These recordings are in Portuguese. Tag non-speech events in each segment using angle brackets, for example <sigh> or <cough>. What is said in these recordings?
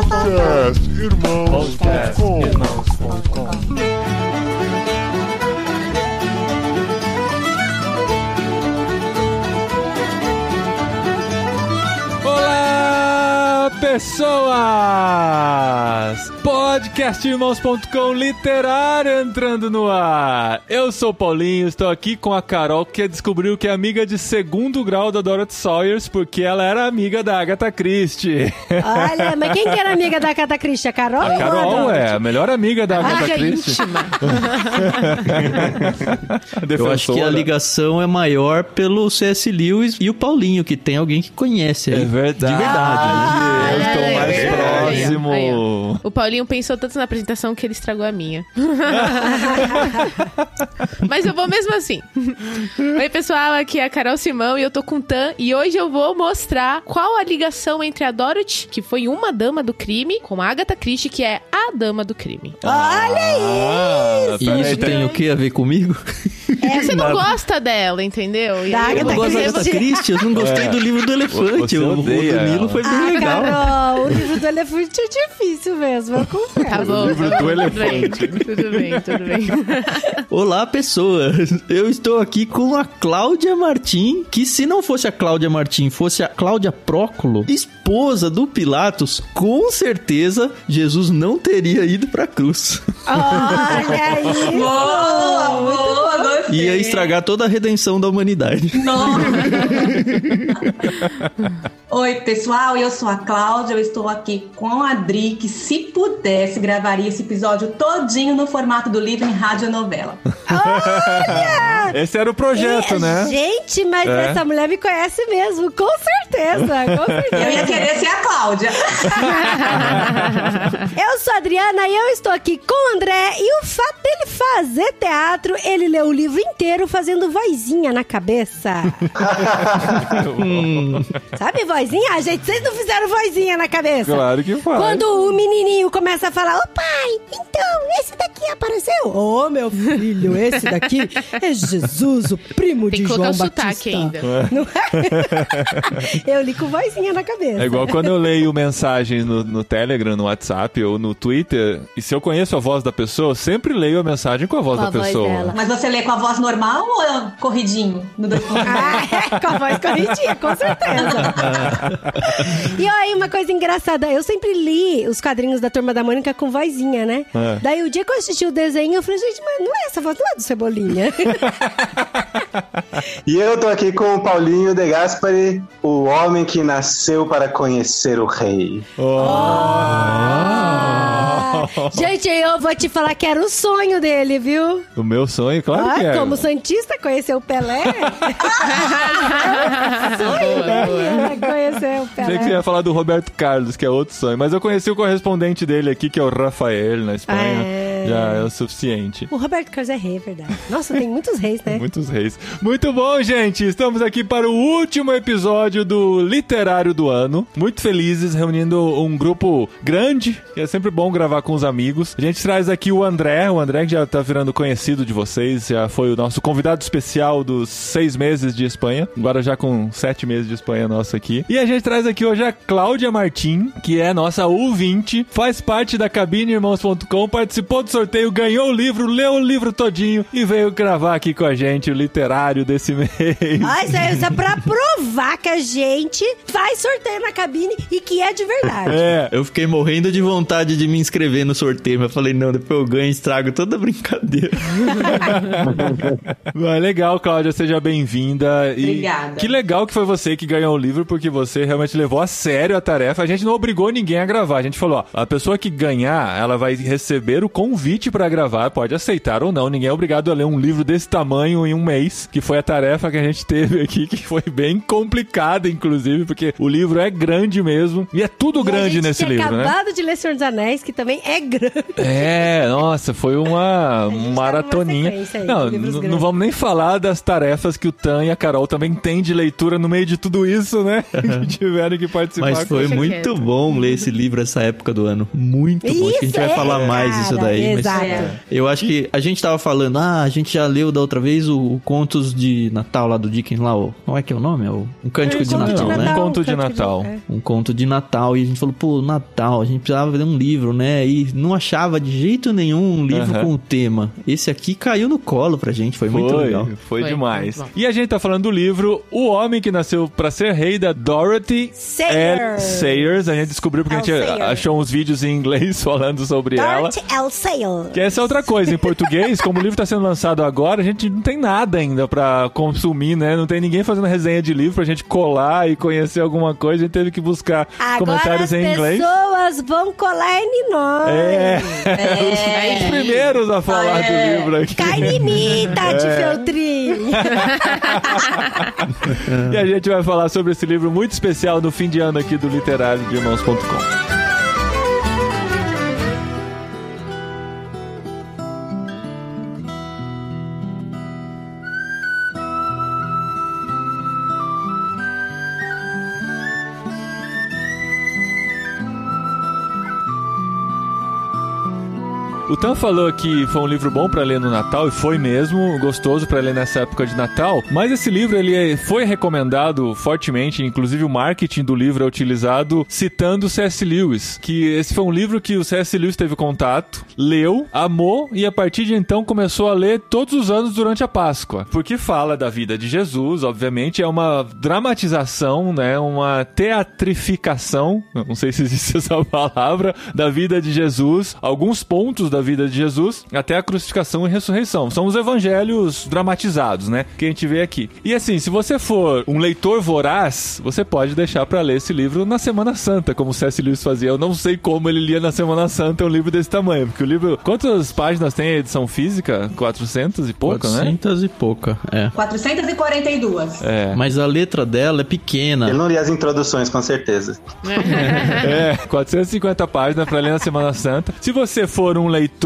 Podcast Irmãos.com Olá, pessoas! Podcastirmãos.com literário entrando no ar. Eu sou o Paulinho, estou aqui com a Carol, que descobriu que é amiga de segundo grau da Dorothy Sawyers, porque ela era amiga da Agatha Christie. Olha, mas quem que era amiga da Agatha Christie? A Carol? A Carol é a melhor amiga da Agatha Amiga Christie. <laughs> Eu acho que a ligação é maior pelo C.S. Lewis e o Paulinho, que tem alguém que conhece aí. É verdade. De verdade, né? Eu Olha estou aí, aí, ó, próximo. aí, ó. O Paulinho pensou tanto na apresentação que ele estragou a minha. <laughs> Mas eu vou mesmo assim. Oi, pessoal, aqui é a Carol Simão e eu tô com o Tan. E hoje eu vou mostrar qual a ligação entre a Dorothy, que foi uma dama do crime, com a Agatha Christie, que é a dama do crime. Olha aí! Ah, E peraí, isso tem o que a ver comigo? É que você não gosta dela, entendeu? E Da Eu não gosto da Christie. Agatha Christie, eu não gostei do livro do elefante. O, o Danilo ela. foi bem Ah, legal. Carol, o livro do elefante é difícil mesmo, eu confesso. Tá bom. livro tá do elefante. Tudo bem, tudo bem. <laughs> Olá, pessoas. Eu estou aqui com a Cláudia Martim, que se não fosse a Cláudia Martim, fosse a Cláudia Próculo, esposa do Pilatos, com certeza Jesus não teria ido pra cruz. Olha aí! Boa, boa, Ia estragar toda a redenção da humanidade. <laughs> Nossa. Oi, pessoal, eu sou a Cláudia, eu estou aqui com a Adri, que se pudesse gravaria esse episódio todinho no formato do livro em radionovela. Esse era o projeto, E, né? Gente, mas É. essa mulher me conhece mesmo, com certeza, com Eu ia certeza. querer ser a Cláudia. <laughs> Eu sou a Adriana e eu estou aqui com o André. E o fato dele fazer teatro, ele leu o livro inteiro fazendo vozinha na cabeça. <laughs> Sabe vozinha? Ah, gente, vocês não fizeram vozinha na cabeça. Claro que faz. Quando o menininho começa a falar, ô pai, então, esse daqui apareceu. Ô, meu filho, esse daqui é Jesus, o primo Tem de João Batista. ainda. <laughs> Não é? <laughs> Eu li com vozinha na cabeça. É igual quando eu leio mensagens no, no Telegram, no WhatsApp ou no Twitter, e se eu conheço a voz da pessoa, eu sempre leio a mensagem com a voz Com da a voz pessoa. dela. Mas você lê com a voz normal ou corridinho? No? Ah, é, com a voz corridinha, com certeza. e aí, uma coisa engraçada, eu sempre li os quadrinhos da Turma da Mônica com vozinha, né? É. Daí, o dia que eu assisti o desenho, eu falei, gente, mas não é essa voz, não é do Cebolinha. <laughs> E eu tô aqui com o Paulinho De Gaspari, o homem que nasceu para conhecer o rei. Ah, gente, eu vou te falar que era o sonho dele, viu? O meu sonho, claro Ah, é. como Santista, conhecer o Pelé. <laughs> sonho era conhecer o Achei que você Pelé. ia falar do Roberto Carlos, que é outro sonho. Mas eu conheci o correspondente dele aqui, que é o Rafael, na Espanha. É. Já é o suficiente. O Roberto Carlos é rei, é verdade. Nossa, tem muitos reis, né? <laughs> Muitos reis. Muito bom, gente. Estamos aqui para o último episódio do Literário do Ano. Muito felizes, reunindo um grupo grande, que é sempre bom gravar com os amigos. A gente traz aqui o André, o André que já tá virando conhecido de vocês, já foi o nosso convidado especial dos seis meses de Espanha. Agora já com sete meses de Espanha nosso aqui. E a gente traz aqui hoje a Cláudia Martim, que é nossa ouvinte, faz parte da cabineirmãos.com, participou do sorteio, ganhou o livro, leu o livro todinho e veio gravar aqui com a gente o literário desse <laughs> mês. Ah, isso é, isso é pra provar que a gente faz sorteio na cabine e que é de verdade. É, Eu fiquei morrendo de vontade de me inscrever no sorteio, mas eu falei, não, depois eu ganho e estrago toda a brincadeira. Mas <laughs> legal, Cláudia, seja bem-vinda. Obrigada. Que legal que foi você que ganhou o livro, porque você realmente levou a sério a tarefa. A gente não obrigou ninguém a gravar. A gente falou, ó, a pessoa que ganhar, ela vai receber o convite pra gravar, pode aceitar ou não. Ninguém é obrigado a ler um livro desse tamanho em um mês, que foi a tarefa que a gente teve aqui, que foi bem complicada, inclusive, porque o livro é grande mesmo. E é tudo E a grande gente nesse tinha livro, né? acabado de ler Senhor dos Anéis, que também é grande. É, nossa, foi uma tá maratoninha. aí Não, não vamos nem falar das tarefas que o Tan e a Carol também têm de leitura no meio de tudo isso, né? <laughs> que tiveram que participar. Mas foi muito quieto. bom ler esse livro essa época do ano. Muito bom. Acho que a gente vai Isso, falar é, mais disso cara, daí. Mas Exato. eu acho que a gente tava falando, ah, a gente já leu da outra vez o, o Contos de Natal lá do Dickens lá, o, como é que é o nome? É o, um Cântico de Conto Natal, Natal, né? Um conto de Natal. é. Um conto de Natal. E a gente falou, pô, Natal, a gente precisava ler um livro, né? E não achava de jeito nenhum um livro com o tema. Esse aqui caiu no colo pra gente, foi, muito legal. Foi, Foi, demais. bom. E a gente tá falando do livro O Homem que Nasceu pra Ser Rei, da Dorothy Sayers. L. Sayers. A gente descobriu porque a gente. Sayers. achou uns vídeos em inglês <laughs> falando sobre ela. Dorothy L. Sayers. Que essa é outra coisa, em português, como o livro tá sendo lançado agora, a gente não tem nada ainda pra consumir, né? Não tem ninguém fazendo resenha de livro pra gente colar e conhecer alguma coisa. A gente teve que buscar Agora comentários as em inglês. pessoas vão colar em nós. É, É. <laughs> os primeiros a falar É. do livro aqui. Cai em mim, Tati É. Feltrin. <laughs> E a gente vai falar sobre esse livro muito especial no fim de ano aqui do literário de irmãos.com. Tan falou que foi um livro bom pra ler no Natal e foi mesmo, gostoso pra ler nessa época de Natal. Mas esse livro ele é- foi recomendado fortemente, inclusive o marketing do livro é utilizado citando C.S. Lewis, que esse foi um livro que o C.S. Lewis teve contato, leu, amou e a partir de então começou a ler todos os anos durante a Páscoa, porque fala da vida de Jesus, obviamente é uma dramatização, né, uma teatrificação, não sei se existe <laughs> essa palavra, da vida de Jesus, alguns pontos da vida de Jesus até a crucificação e ressurreição. São os evangelhos dramatizados, né? Que a gente vê aqui. E assim, se você for um leitor voraz, você pode deixar pra ler esse livro na Semana Santa, como o C.S. Lewis fazia. Eu não sei como ele lia na Semana Santa um livro desse tamanho, porque o livro. Quantas páginas tem a edição física? 400 e pouco, né? 400 e pouca, é. 442. É. Mas a letra dela é pequena. Ele não lia as introduções, com certeza. <laughs> É, 450 páginas pra ler na Semana Santa. Se você for um leitor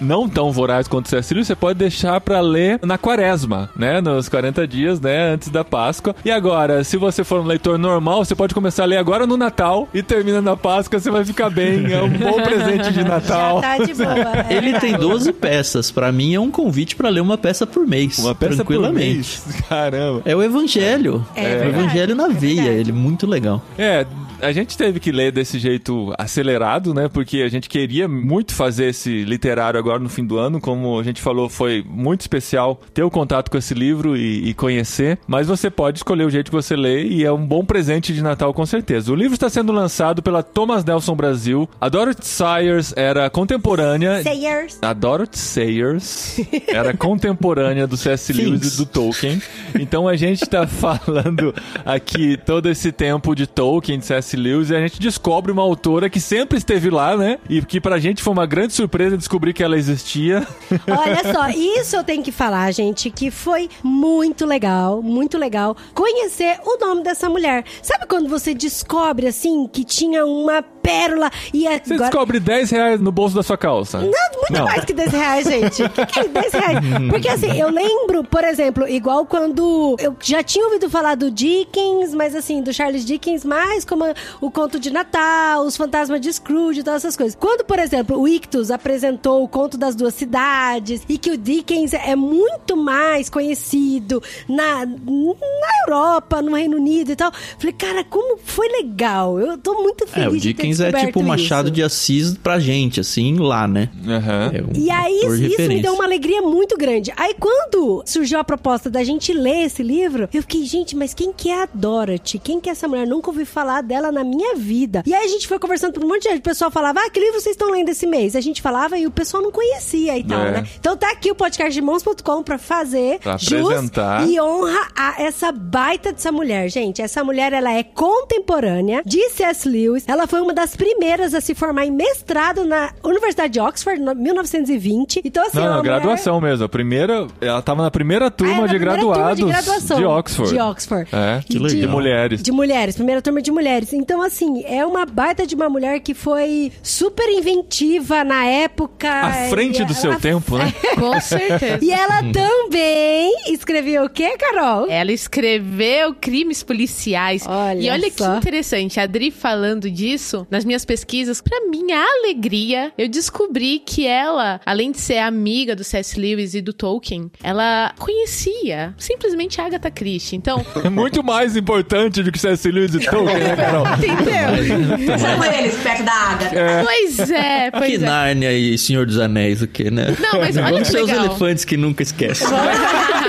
não tão voraz quanto o C.S. Lewis, você pode deixar pra ler na quaresma, né? Nos 40 dias, né? Antes da Páscoa. E agora, se você for um leitor normal, você pode começar a ler agora no Natal e termina na Páscoa, você vai ficar bem. É um bom <laughs> presente de Natal. Já tá de boa. <laughs> é. Ele tem 12 peças. Pra mim é um convite pra ler uma peça por mês. Uma peça por tranquilamente. mês. <laughs> Caramba. É o Evangelho. É o verdade, Evangelho na é veia. Ele é muito legal. É, a gente teve que ler desse jeito acelerado, né? Porque a gente queria muito fazer esse literário agora no fim do ano. Como a gente falou, foi muito especial ter o contato com esse livro e, e conhecer. Mas você pode escolher o jeito que você lê e é um bom presente de Natal, com certeza. O livro está sendo lançado pela Thomas Nelson Brasil. A Dorothy Sayers era contemporânea. Sayers. A Dorothy Sayers era contemporânea do C.S. <laughs> Lewis e do Tolkien. Então a gente tá <laughs> falando aqui todo esse tempo de Tolkien, de C.S. Lewis, e a gente descobre uma autora que sempre esteve lá, né? E que pra gente foi uma grande surpresa descobrir que ela existia. <laughs> Olha só, isso eu tenho que falar, gente, que foi muito legal, muito legal conhecer o nome dessa mulher. Sabe quando você descobre, assim, que tinha uma pérola e Você agora... descobre 10 reais no bolso da sua calça. Não, muito mais que 10 reais, gente. O que, que é 10 reais? <laughs> Porque assim, eu lembro, por exemplo, igual quando eu já tinha ouvido falar do Dickens, mas assim, do Charles Dickens, mais como o conto de Natal, os fantasmas de Scrooge e todas essas coisas. Quando, por exemplo, o Ictus apresentou o conto das duas cidades e que o Dickens é muito mais conhecido na, na Europa, no Reino Unido e tal, falei, cara, como foi legal. Eu tô muito feliz É, o de ter Dickens é tipo o Machado isso. de Assis pra gente, assim, lá, né? Aham. É um E aí, isso me referência. deu uma alegria muito grande. Aí, quando surgiu a proposta da gente ler esse livro, eu fiquei, gente, mas quem que é a Dorothy? Quem que é essa mulher? Nunca ouvi falar dela na minha vida. E aí, a gente foi conversando com um monte de gente. O pessoal falava, ah, que livro vocês estão lendo esse mês? A gente falava e o pessoal não conhecia e tal, É. né? Então, tá aqui o podcast de mãos.com pra fazer Pra jus apresentar. e honra a essa baita dessa mulher, gente. Essa mulher, ela é contemporânea de C.S. Lewis. Ela foi uma das primeiras a se formar em mestrado na Universidade de Oxford, em 1920. Então, assim, Não, é uma não, mulher- graduação mesmo. A primeira, ela tava na primeira Ah, turma era de primeira turma graduados de graduação de Oxford. De Oxford. É, Que de legal. mulheres. De mulheres, primeira turma de mulheres. Então, assim, é uma baita de uma mulher que foi super inventiva na época. À frente do seu ela- tempo, né? <laughs> Com certeza. E ela também escreveu o quê, Carol? Ela escreveu crimes policiais. Olha e olha só. que interessante, a Adri falando disso, nas minhas pesquisas, pra minha alegria, eu descobri que ela, além de ser amiga do C.S. Lewis e do Tolkien, ela conhecia simplesmente a Agatha Christie. Então, <laughs> É muito mais importante do que C.S. Lewis e Tolkien, né, Carol? Entendeu? Chama eles perto da Agatha. Pois é, Que pois é. Nárnia e Senhor dos Anéis, o quê, né? Não, mas olha Vamos que ser os legal. elefantes que nunca esquecem. <laughs>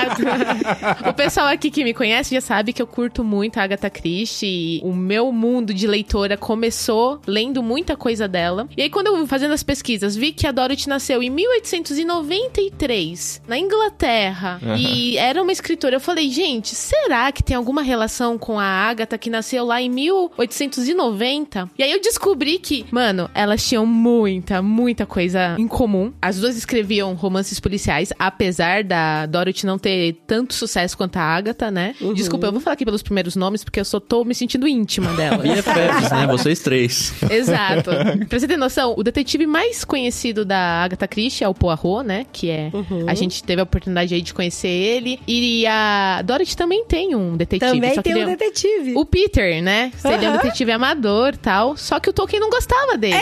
Exato. <laughs> O pessoal aqui que me conhece já sabe que eu curto muito a Agatha Christie. E o meu mundo de leitora começou lendo muita coisa dela. E aí, quando eu fazendo as pesquisas, vi que a Dorothy nasceu em 1893, na Inglaterra. E era uma escritora. Eu falei, gente, será que tem alguma relação com a Agatha que nasceu lá em 1890? E aí eu descobri que, mano, elas tinham muita, muita coisa em comum. As duas escreviam romances policiais, apesar da Dorothy não ter tanto sucesso quanto a Agatha, né? Desculpa, eu vou falar aqui pelos primeiros nomes, porque eu só tô me sentindo íntima dela. BFFs, né? Vocês três. <laughs> Exato. Pra você ter noção, o detetive mais conhecido da Agatha Christie é o Poirot, né? Que é. A gente teve a oportunidade aí de conhecer ele. E a Dorothy também tem um detetive. Também só que tem um é- detetive. O Peter, né? Ele é um detetive amador tal. Só que o Tolkien não gostava dele. <laughs>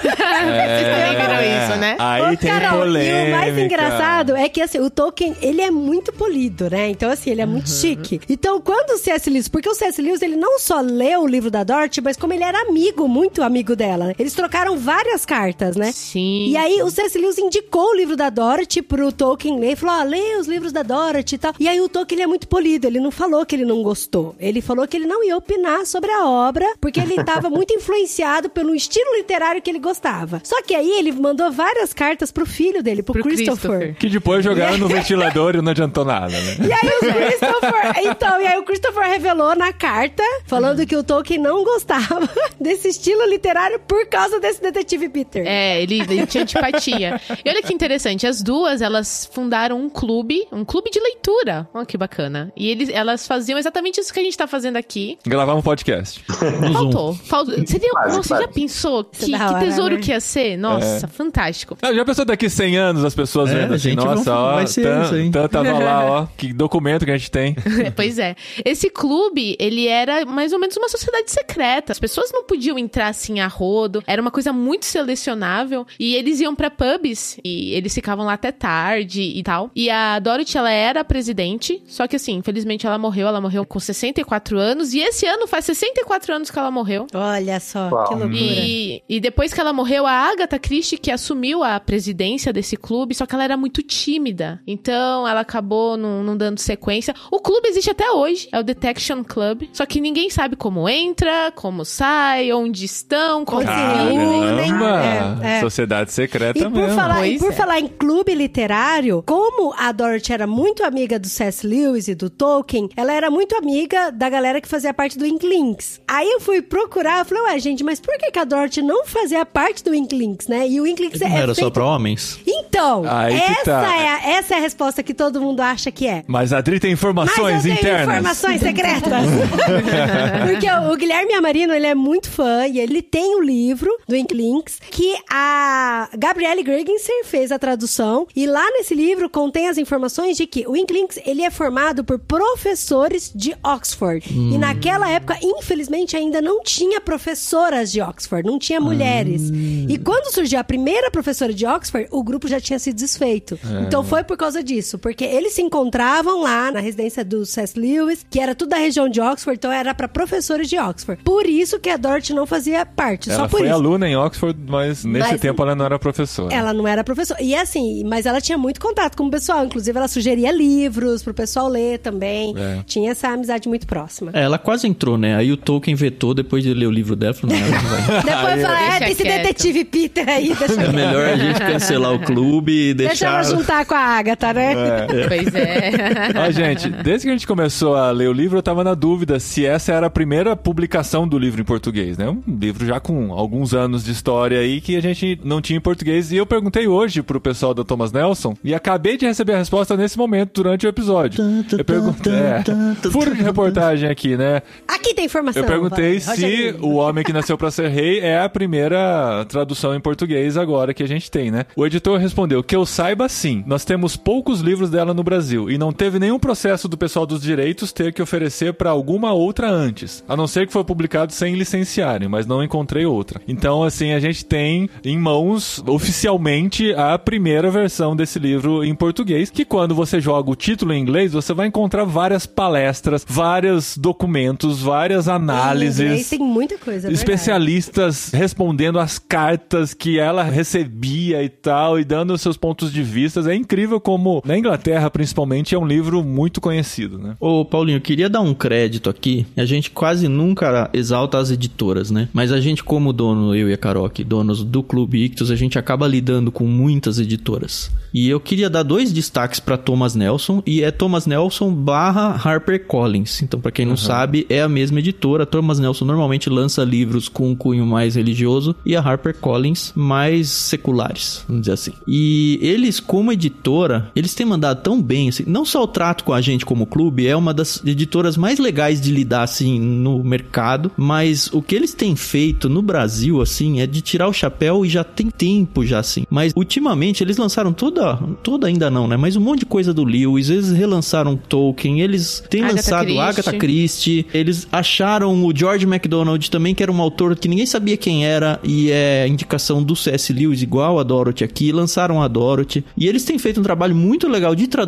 Vocês também viram isso, né? Aí Ô, tem Carol, polêmica. E o mais engraçado é que assim, o Tolkien, ele é muito polido, né? Então assim, ele é muito chique. Então, quando o C.S. Lewis, porque o C.S. Lewis, ele não só leu o livro da Dorothy, mas como ele era amigo, muito amigo dela, né? Eles trocaram várias cartas, né? Sim. E aí o C.S. Lewis indicou o livro da Dorothy pro Tolkien ler, falou, ó, lê os livros da Dorothy e tal. E aí o Tolkien ele é muito polido, ele não falou que ele não gostou. Ele falou que ele não ia opinar sobre a obra, porque ele estava <laughs> muito influenciado pelo estilo literário que ele gostava. Só que aí ele mandou várias cartas pro filho dele, pro, Pro Christopher. Christopher. Que depois jogaram no <laughs> ventilador e não adiantou nada, né? E aí o Christopher, então, e aí o Christopher revelou na carta, falando que o Tolkien não gostava <laughs> desse estilo literário por causa desse detetive Peter. É, ele, ele tinha antipatia. E olha que interessante, as duas, elas fundaram um clube, um clube de leitura. Olha que bacana. E eles, elas faziam exatamente isso que a gente tá fazendo aqui. Gravar um podcast. Faltou. Faltou. Seria, Quase, nossa, quase. já pensou Isso é que, que hora, tesouro né? que ia ser? Nossa, fantástico. Ah, já pensou daqui 100 anos as pessoas É, vendo assim, gente, nossa, vão- ó, vai ser tan- tava lá, ó, <laughs> que documento que a gente tem. <laughs> pois é. Esse clube, ele era mais ou menos uma sociedade secreta. As pessoas não podiam entrar assim a rodo. Era uma coisa muito selecionável. E eles iam pra pubs e eles ficavam lá até tarde e tal. E a Dorothy, ela era a presidente. Só que assim, infelizmente ela morreu. Ela morreu com 64 anos. E esse ano faz 64 anos que ela morreu. Olha só, Uau. que loucura. E, e depois que ela morreu, a Agatha Christie que assumiu a presidência desse clube, só que ela era muito tímida. Então ela acabou não, não dando sequência. O clube existe até hoje, é o Detection Club. Só que ninguém sabe como entra, como sai, onde estão, como. Caramba! É, é. Sociedade secreta E por, mesmo. falar, e por é. falar em clube literário, como a Dorothy era muito amiga do C.S. Lewis e do Tolkien, ela era muito amiga da galera que fazia parte do Inklings. Aí eu fui procurar, eu falei, ué, gente, mas por que, que a Dorothy não fazia parte do Inklings, né? E o Inklings Não é era só feito... pra homens? Então, Aí que essa, tá. é a, essa é a resposta que todo mundo acha que é. Mas a Adri tem informações internas. informações secretas. <laughs> Porque o, o Guilherme Amarino, ele é muito fã e ele tem o livro do Inklings que a Gabrielle Gregenser fez a tradução e lá nesse livro contém as informações de que o Inklings, ele é formado por professores de Oxford. E naquela época, infelizmente, ainda não tinha professoras de Oxford, não tinha mulheres. E quando surgiu a primeira professora de Oxford, o grupo já tinha se desfeito. Então foi por causa disso, porque eles se encontravam lá na residência do C.S. Lewis, que era tudo da região de Oxford, então era para professores de Oxford. Por isso que a Dorothy não fazia parte, Ela só por foi isso. aluna em Oxford, mas nesse Mas- tempo ela não era professora. Ela não era professora. E assim, mas ela tinha muito contato com o pessoal. Inclusive, ela sugeria livros pro pessoal ler também. É. Tinha essa amizade muito próxima. É, ela quase entrou, né? Aí o Tolkien vetou depois de ler o livro dela. Falou, não, ela não vai. <laughs> Depois fala, Deixa é, esse quieto. detetive Peter aí, deixa, É melhor a gente cancelar o clube e deixa ela deixar... juntar com a Agatha, né? Pois é. <laughs> Ó, gente, desde que a gente começou a ler o livro, eu tava na dúvida se essa era a primeira publicação do livro em português, né? Um livro já com alguns anos de história aí que a gente não tinha em português. E eu perguntei hoje pro pessoal da Thomas Nelson e acabei de receber a resposta nesse momento, durante o episódio. Eu perguntei. É, furo de reportagem aqui, né? Aqui tem informação. Eu perguntei vai, se Rogerinho. O Homem que Nasceu pra Ser Rei é a primeira tradução em português agora que a gente tem, né? O editor respondeu que eu saiba sim. Nós temos poucos livros dela no Brasil. E não teve nenhum processo do pessoal dos direitos ter que oferecer para alguma outra antes. A não ser que foi publicado sem licenciarem, mas não encontrei outra. Então, assim, a gente tem em mãos oficialmente a primeira versão desse livro em português, que quando você joga o título em inglês, você vai encontrar várias palestras, vários documentos, várias análises. tem muita coisa, é verdade. Especialistas respondendo as cartas que ela recebia e tal, e dando seus pontos de vista. É incrível como, na Inglaterra, principalmente, é um livro muito conhecido, né? Ô, Paulinho, eu queria dar um crédito aqui. A gente quase nunca exalta as editoras, né? Mas a gente, como dono, eu e a Carol aqui, donos do Clube Ictus, a gente acaba lidando com muitas editoras. E eu queria dar dois destaques para Thomas Nelson, e é Thomas Nelson barra Harper Collins. Então, para quem não sabe, é a mesma editora. Thomas Nelson normalmente lança livros com um cunho mais religioso e a Harper Collins mais seculares, vamos dizer assim. E eles, como editora, eles têm mandado tão bem, assim, não só o trato com a gente como clube, é uma das editoras mais legais de lidar, assim, no mercado, mas o que eles têm feito no Brasil, assim, é de tirar o chapéu e já tem tempo já, assim. Mas, ultimamente, eles lançaram toda, toda ainda não, né? Mas um monte de coisa do Lewis, eles relançaram Tolkien, eles têm Agatha lançado Christie. Agatha Christie, eles acharam o George MacDonald também, que era um autor que ninguém sabia quem era, e é indicação do C.S. Lewis, igual a Dorothy aqui, lançaram a Dorothy. E eles têm feito um trabalho muito legal de tradução,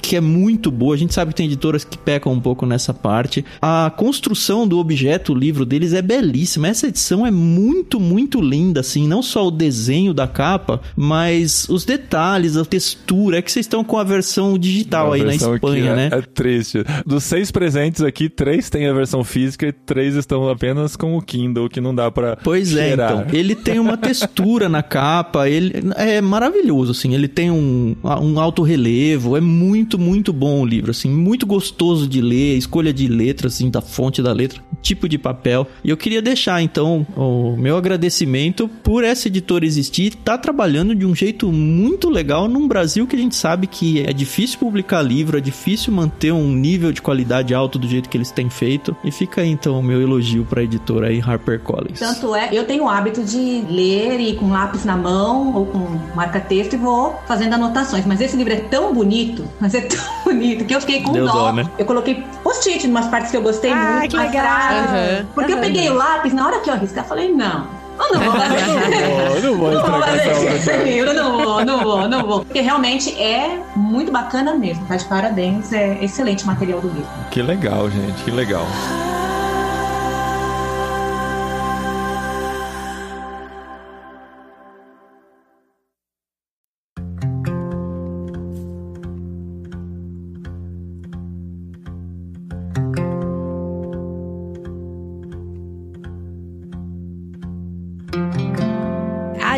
que é muito boa. A gente sabe que tem editoras que pecam um pouco nessa parte. A construção do objeto, o livro deles é belíssima. Essa edição é muito, muito linda, assim. Não só o desenho da capa, mas os detalhes, a textura. É que vocês estão com a versão digital A aí na versão aqui Espanha, é, né? É triste. Dos seis presentes aqui, três têm a versão física e três estão apenas com o Kindle, que não dá pra Pois é, cheirar. então. Ele tem uma textura na capa, ele é maravilhoso, assim. Ele tem um, um alto relevo, é muito, muito bom o livro, assim. Muito gostoso de ler, escolha de letras, assim, da fonte da letra, tipo de papel. E eu queria deixar, então, o meu agradecimento por essa editora existir, tá trabalhando de um jeito muito legal num Brasil que a gente sabe que é difícil publicar livro, é difícil manter um nível de qualidade alto do jeito que eles têm feito. E fica aí, então, o meu elogio pra editora aí, HarperCollins. Tanto é, eu tenho o hábito de ler e com lápis na mão ou com marca-texto e vou fazendo anotações. Mas esse livro é tão bonito, mas é tão <laughs> bonito que eu fiquei com Deu dó. dó, né? Eu coloquei post-it em umas partes que eu gostei Ah, muito. que legal. Aham. Porque eu Aham. peguei o lápis, na hora que eu arriscar, eu falei, não. Eu não vou fazer <laughs> Eu não vou Não vou fazer obra esse aqui. livro, não vou, não vou, não vou. Porque realmente é muito bacana mesmo. Tá de parabéns, é excelente o material do livro. Que legal, gente, que legal.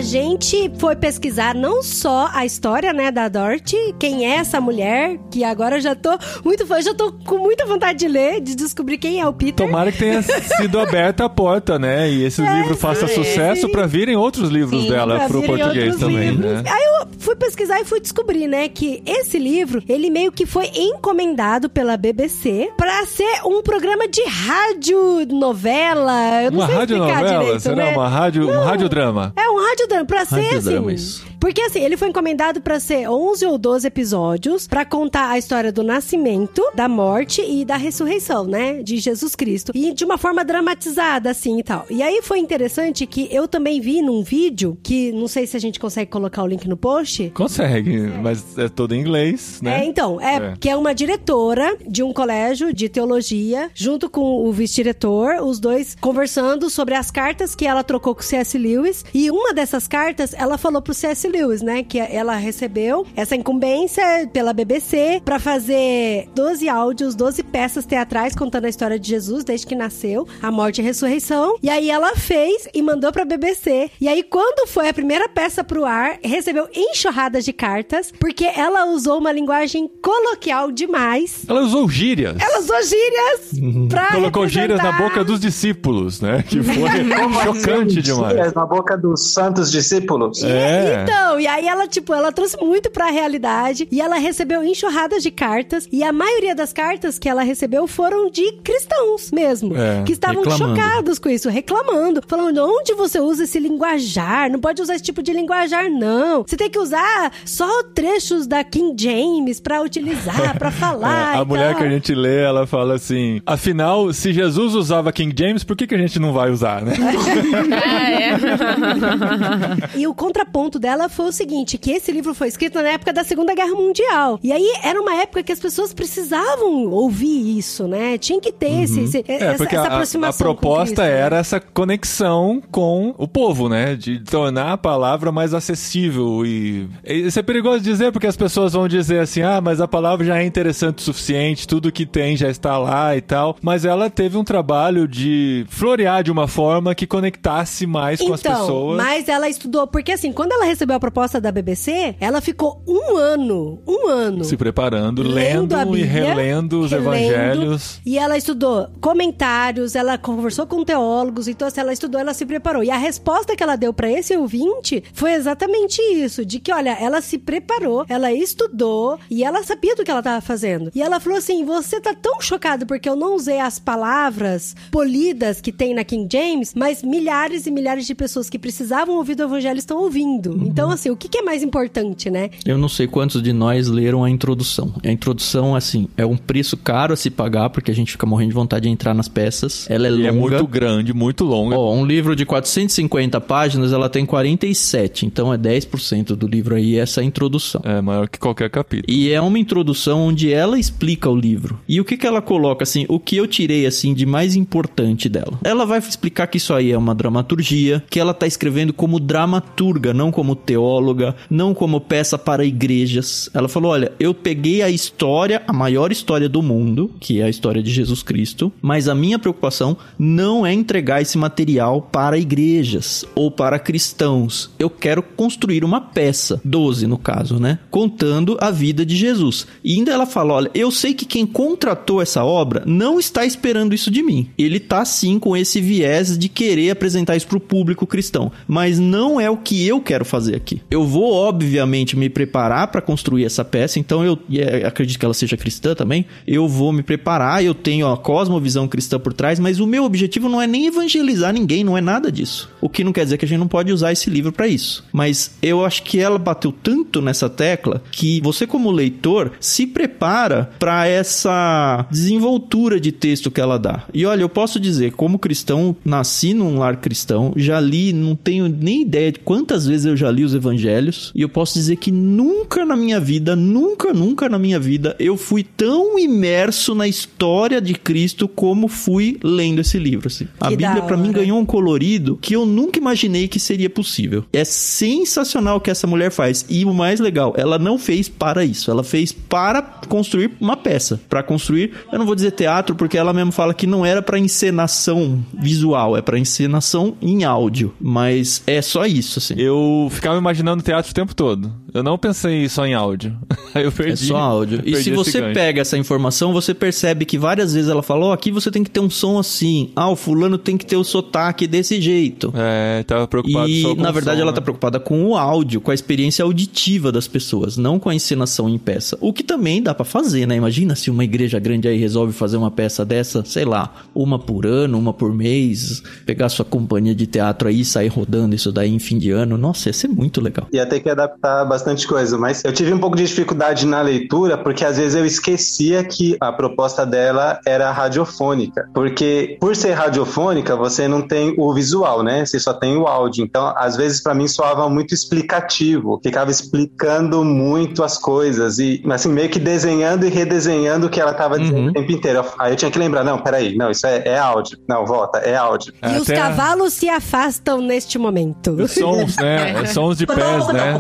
Gente foi pesquisar não só a história, né, da Dorothy, quem é essa mulher, que agora eu já tô muito fã, já tô com muita vontade de ler, de descobrir quem é o Peter. Tomara que tenha sido aberta a porta, né? E esse É, livro faça sim, sucesso pra virem outros livros Sim, dela pro português também, livros. né? Aí eu fui pesquisar e fui descobrir, né, que esse livro, ele meio que foi encomendado pela BBC pra ser um programa de rádio novela. Eu não Uma sei explicar radionovela? direito, Será né? uma rádio, um Não. radiodrama? É um radiodrama, pra ser assim. Porque assim, ele foi encomendado pra ser 11 ou 12 episódios pra contar a história do nascimento, da morte e da ressurreição, né, de Jesus Cristo. E de uma forma dramatizada assim e tal. E aí foi interessante que eu também vi num vídeo que não sei se a gente consegue colocar o link no post. Consegue, mas é todo em inglês, né? É, então, é, É. que é uma diretora de um colégio de teologia, junto com o vice-diretor, os dois conversando sobre as cartas que ela trocou com o C.S. Lewis. E uma dessas cartas, ela falou pro C.S. Lewis, né, que ela recebeu essa incumbência pela BBC pra fazer 12 áudios, 12 peças teatrais contando a história de Jesus desde que nasceu, a morte e a ressurreição. E aí ela fez e mandou pra BBC. E aí quando foi a primeira peça pro ar, recebeu enxurradas de cartas, porque ela usou uma linguagem coloquial demais. Ela usou gírias. Ela usou gírias pra Colocou gírias na representar- boca dos discípulos, né? Que foi <laughs> chocante demais. Mentiras na boca dos santos discípulos. É. Então, e aí ela, tipo, ela trouxe muito pra realidade e ela recebeu enxurradas de cartas e a maioria das cartas que ela recebeu foram de cristãos mesmo, É, que estavam reclamando. chocados com isso, reclamando, falando onde você usa esse linguajar, não pode usar esse tipo de linguajar não. Você tem que usar só trechos da King James pra utilizar, <laughs> pra falar. É, a e mulher tal. que a gente lê, ela fala assim: afinal, se Jesus usava King James, por que, que a gente não vai usar, né? Ah, <laughs> é. <laughs> E o contraponto dela foi o seguinte, que esse livro foi escrito na época da Segunda Guerra Mundial. E aí era uma época que as pessoas precisavam ouvir isso, né? Tinha que ter esse, esse- É, essa, porque essa a- a, aproximação com proposta Cristo, né? era essa conexão com o povo, né? De tornar a palavra mais acessível. E isso é perigoso dizer, porque as pessoas vão dizer assim: ah, mas a palavra já é interessante o suficiente, tudo que tem já está lá e tal. Mas ela teve um trabalho de florear de uma forma que conectasse mais com as Então, pessoas. mas ela estudou, porque assim, quando ela recebeu a proposta da BBC, ela ficou um ano, um ano. Se preparando, lendo lendo, a e Bíblia, relendo os relendo, evangelhos. E ela estudou comentários, ela conversou com teólogos, então assim, ela estudou, ela se preparou. E a resposta que ela deu pra esse ouvinte foi exatamente isso, de que, olha, ela se preparou, ela estudou e ela sabia do que ela tava fazendo. E ela falou assim: "Você tá tão chocado porque eu não usei as palavras polidas que tem na King James, mas milhares e milhares de pessoas que precisavam ouvir do evangelho estão ouvindo. Uhum. Então, assim, o que que é mais importante, né? Eu não sei quantos de nós leram a introdução. A introdução, assim, é um preço caro a se pagar, porque a gente fica morrendo de vontade de entrar nas peças. Ela é E longa. é muito grande, muito longa. Ó, um livro de 450 páginas, ela tem 47. Então é 10% do livro aí, essa introdução. É maior que qualquer capítulo. E é uma introdução onde ela explica o livro. E o que, que ela coloca, assim, o que eu tirei, assim, de mais importante dela? Ela vai explicar que isso aí é uma dramaturgia, que ela tá escrevendo como dramaturga, não como teóloga, não como peça para igrejas. Ela falou: olha, eu peguei a história, a maior história do mundo, que é a história de Jesus Cristo, mas a minha preocupação não é entregar esse material para igrejas ou para cristãos. Eu quero construir uma peça, 12 no caso, né? Contando a vida de Jesus. E ainda ela fala: olha, eu sei que quem contratou essa obra não está esperando isso de mim. Ele tá sim com esse viés de querer apresentar isso para o público cristão, mas não é o que eu quero fazer Eu vou, obviamente, me preparar para construir essa peça, então eu e, é, acredito que ela seja cristã também. Eu vou me preparar, eu tenho a cosmovisão cristã por trás, mas o meu objetivo não é nem evangelizar ninguém, não é nada disso. O que não quer dizer que a gente não pode usar esse livro para isso. Mas eu acho que ela bateu tanto nessa tecla que você, como leitor, se prepara para essa desenvoltura de texto que ela dá. E olha, eu posso dizer, como cristão, nasci num lar cristão, já li, não tenho nem ideia de quantas vezes eu já li os evangelhos, e eu posso dizer que nunca na minha vida, nunca, nunca na minha vida, eu fui tão imerso na história de Cristo como fui lendo esse livro. Assim. A Bíblia, para mim, ganhou um colorido que eu nunca imaginei que seria possível. É sensacional o que essa mulher faz. E o mais legal, ela não fez para isso. Ela fez para construir uma peça. Para construir, eu não vou dizer teatro, porque ela mesmo fala que não era para encenação visual, é para encenação em áudio. Mas é só isso, assim. Eu ficava imaginando teatro o tempo todo. Eu não pensei só em áudio. <laughs> Aí eu perdi. É só áudio. E se você gancho. pega essa informação, você percebe que várias vezes ela fala: Ó, aqui você tem que ter um som assim. Ah, o fulano tem que ter o sotaque desse jeito. É, tava preocupado E só com na o verdade som, ela né? tá preocupada com o áudio, com a experiência auditiva das pessoas, não com a encenação em peça. O que também dá pra fazer, né? Imagina se uma igreja grande aí resolve fazer uma peça dessa, sei lá, uma por ano, uma por mês, pegar sua companhia de teatro aí e sair rodando isso daí em fim de ano. Nossa, ia ser muito legal. Ia ter que adaptar bastante coisa, mas eu tive um pouco de dificuldade na leitura, porque às vezes eu esquecia que a proposta dela era radiofônica. Porque por ser radiofônica, você não tem o visual, né? Você só tem o áudio. Então, às vezes, para mim, soava muito explicativo. Ficava explicando muito as coisas e, assim, meio que desenhando e redesenhando o que ela tava dizendo Uhum. o tempo inteiro. Aí eu tinha que lembrar, não, peraí, não, isso é, é áudio. Não, volta, é áudio. E os Até cavalos se afastam neste momento. Os sons, né? <laughs> Sons de pés, né?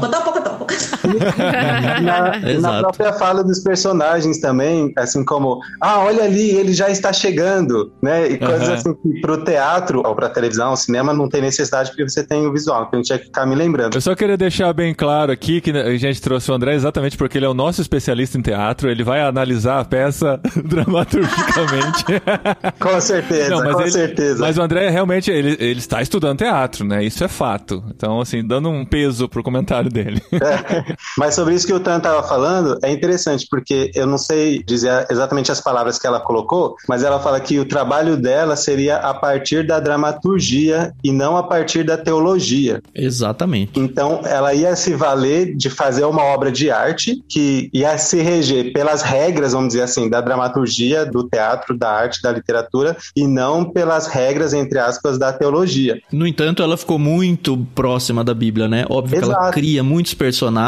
Na, na própria fala dos personagens também, assim como, ah, olha ali, ele já está chegando, né? E coisas Aham. assim que pro teatro ou pra televisão, cinema, não tem necessidade porque você tem o visual, então a gente tinha que ficar me lembrando. Eu só queria deixar bem claro aqui que a gente trouxe o André exatamente porque ele é o nosso especialista em teatro. Ele vai analisar a peça <laughs> dramaturgicamente. <laughs> Com certeza, Não, com ele- certeza. Mas o André realmente ele, ele está estudando teatro, né? Isso é fato. Então, assim, dando um peso pro comentário dele. <laughs> Mas sobre isso que o Tan estava falando, é interessante, porque eu não sei dizer exatamente as palavras que ela colocou, mas ela fala que o trabalho dela seria a partir da dramaturgia e não a partir da teologia. Exatamente. Então, ela ia se valer de fazer uma obra de arte que ia se reger pelas regras, vamos dizer assim, da dramaturgia, do teatro, da arte, da literatura, e não pelas regras, entre aspas, da teologia. No entanto, ela ficou muito próxima da Bíblia, né? Óbvio que ela Exato. cria muitos personagens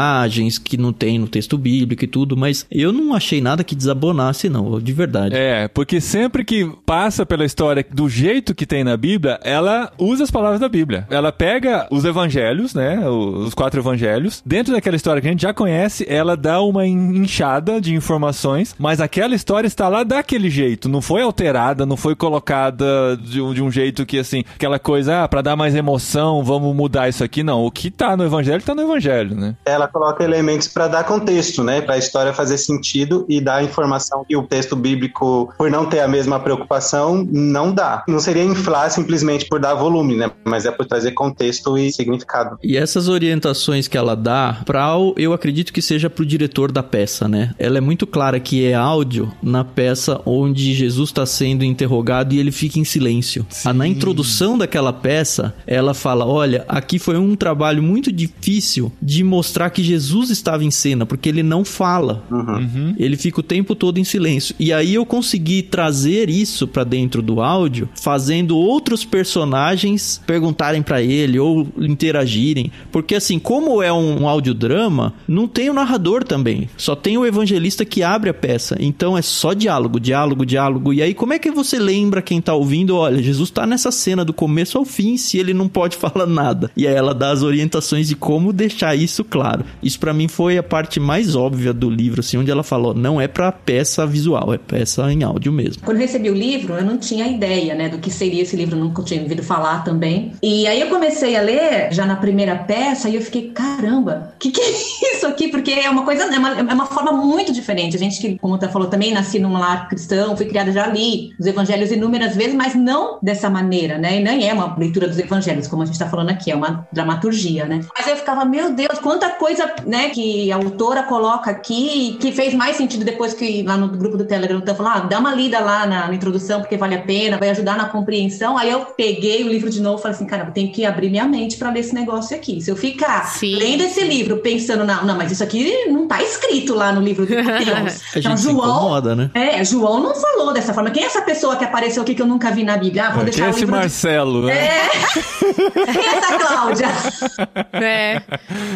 que não tem no texto bíblico e tudo, mas eu não achei nada que desabonasse, não, de verdade. É, porque sempre que passa pela história do jeito que tem na Bíblia, ela usa as palavras da Bíblia. Ela pega os evangelhos, né? Os quatro evangelhos. Dentro daquela história que a gente já conhece, ela dá uma inchada de informações, mas aquela história está lá daquele jeito. Não foi alterada, não foi colocada de um, de um jeito que, assim, aquela coisa, ah, pra dar mais emoção, vamos mudar isso aqui. Não, o que tá no evangelho, tá no evangelho, né? Ela coloca elementos para dar contexto, né? Para a história fazer sentido e dar informação que o texto bíblico, por não ter a mesma preocupação, não dá. Não seria inflar simplesmente por dar volume, né? Mas é por trazer contexto e significado. E essas orientações que ela dá, pra, o- eu acredito que seja pro diretor da peça, né? Ela é muito clara que é áudio na peça onde Jesus está sendo interrogado e ele fica em silêncio. Ah, Na introdução daquela peça, ela fala: Olha, aqui foi um trabalho muito difícil de mostrar que Jesus estava em cena, porque ele não fala. Ele fica o tempo todo em silêncio. E aí eu consegui trazer isso pra dentro do áudio, fazendo outros personagens perguntarem pra ele ou interagirem. Porque assim, como é um, audiodrama, não tem o narrador também. Só tem o evangelista que abre a peça. Então é só diálogo, diálogo, diálogo. E aí como é que você lembra quem tá ouvindo? Olha, Jesus tá nessa cena do começo ao fim, se ele não pode <laughs> falar nada. E aí ela dá as orientações de como deixar isso claro. Isso pra mim foi a parte mais óbvia do livro, assim, onde ela falou, não é pra peça visual, é peça em áudio mesmo. Quando recebi o livro, eu não tinha ideia, né, do que seria esse livro, nunca tinha ouvido falar também. E aí eu comecei a ler já na primeira peça e eu fiquei, caramba, o que, que é isso aqui? Porque é uma coisa, é uma, é uma forma muito diferente. A gente que, como você falou também, nasci num lar cristão, fui criada já ali, os evangelhos inúmeras vezes, mas não dessa maneira, né? E nem é uma leitura dos evangelhos, como a gente tá falando aqui, é uma dramaturgia, né? Mas eu ficava, meu Deus, quanta coisa, né, que a autora coloca aqui, que fez mais sentido depois que lá no grupo do Telegram eu falou, ah, dá uma lida lá na, na introdução, porque vale a pena, vai ajudar na compreensão. Aí eu peguei o livro de novo e falei assim, cara, eu tenho que abrir minha mente pra ler esse negócio aqui. Se eu ficar Sim. lendo esse livro pensando, não, não, mas isso aqui não tá escrito lá no livro de <laughs> Mateus. A gente se incomoda, né? É, João não falou dessa forma. Quem é essa pessoa que apareceu aqui que eu nunca vi na Bíblia? Ah, vou Quem deixar é o esse livro de... Marcelo, né? É. <laughs> Quem é essa Cláudia? <laughs> É.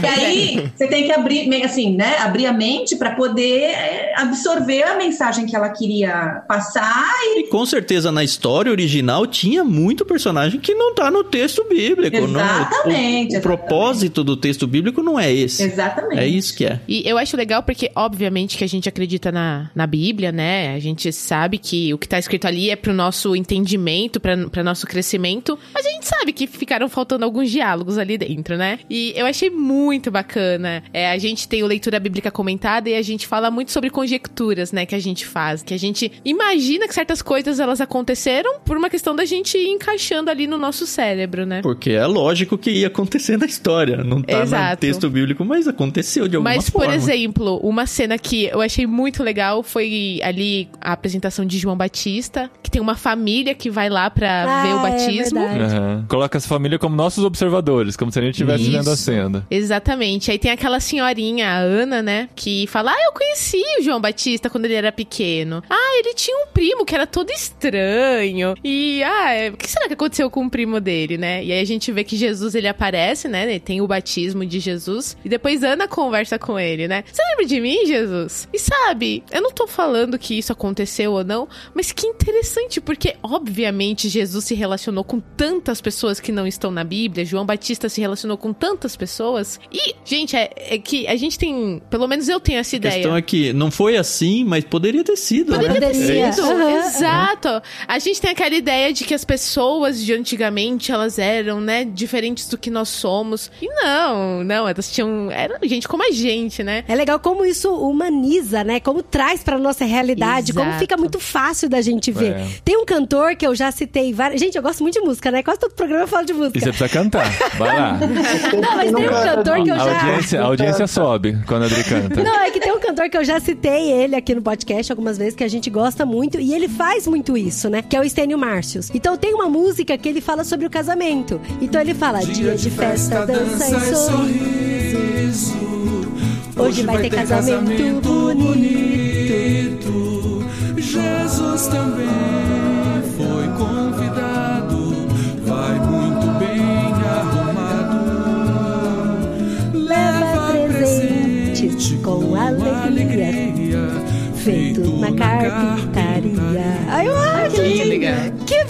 E aí, você tem que abrir, assim, né? Abrir a mente para poder é, absorver a mensagem que ela queria passar e E com certeza na história original tinha muito personagem que não tá no texto bíblico. não. O- Exatamente, O, o propósito do texto bíblico não é esse. Exatamente. É isso que é. E eu acho legal porque, obviamente, que a gente acredita na, na Bíblia, né? A gente sabe que o que tá escrito ali é pro nosso entendimento, pra nosso crescimento. Mas a gente sabe que ficaram faltando alguns diálogos ali dentro, né? E eu achei muito bacana. É, a gente tem o Leitura Bíblica Comentada e a gente fala muito sobre conjecturas, né? Que a gente faz. Que a gente imagina que certas coisas elas aconteceram por uma questão da gente ir encaixando ali no nosso cérebro, né? Porque é lógico que ia acontecer na história. Não tá no Exato. texto bíblico, mas aconteceu de alguma Mas, forma. por exemplo, uma cena que eu achei muito legal foi ali a apresentação de João Batista, que tem uma família que vai lá pra Ah, ver o é batismo. verdade. Aham. Coloca essa família como nossos observadores, como se a gente estivesse vendo a cena. Exatamente. Aí tem aquela senhorinha, a Ana, né? Que fala: Ah, eu conheci o João Batista quando ele era pequeno. Ah, ele tinha um primo que era todo estranho. E, ah, é, o que será que aconteceu com o primo dele, né? E aí a gente vê que Jesus ele aparece, né? Ele tem o batismo de Jesus. E depois Ana conversa com ele, né? Você lembra de mim, Jesus? E sabe, eu não tô falando que isso aconteceu ou não, mas que interessante, porque obviamente Jesus se relacionou com tantas pessoas que não estão na Bíblia. João Batista se relacionou com tantas pessoas. E, gente, é, é que a gente tem, pelo menos eu tenho essa A ideia. questão é que não foi assim, mas poderia ter sido, Poderia né? ter Poderia. sido. Aham, Exato. A gente tem aquela ideia de que as pessoas de antigamente, elas eram, né, diferentes do que nós somos. E não, não, elas tinham... Eram gente como a gente, né? É legal como isso humaniza, né? Como traz pra nossa realidade, como Exato. fica muito fácil da gente ver. É. Tem um cantor que eu já citei várias. Gente, eu gosto muito de música, né? Quase todo programa eu falo de música. E você precisa cantar. Vai lá. <laughs> Não, mas tem um cantor que eu A já. audiência, a audiência sobe quando a Adri canta. Não, é que tem um cantor que eu já citei ele aqui no podcast algumas vezes, que a gente gosta muito, e ele faz muito isso, né? Que é o Estênio Márcios. Então tem uma música que ele fala sobre o casamento. Então ele fala: dia de festa, dança e sorriso. Hoje vai ter casamento bonito. Jesus também foi convidado, presentes com alegria, feitos na carpintaria. Ai, eu acho Que legal. Que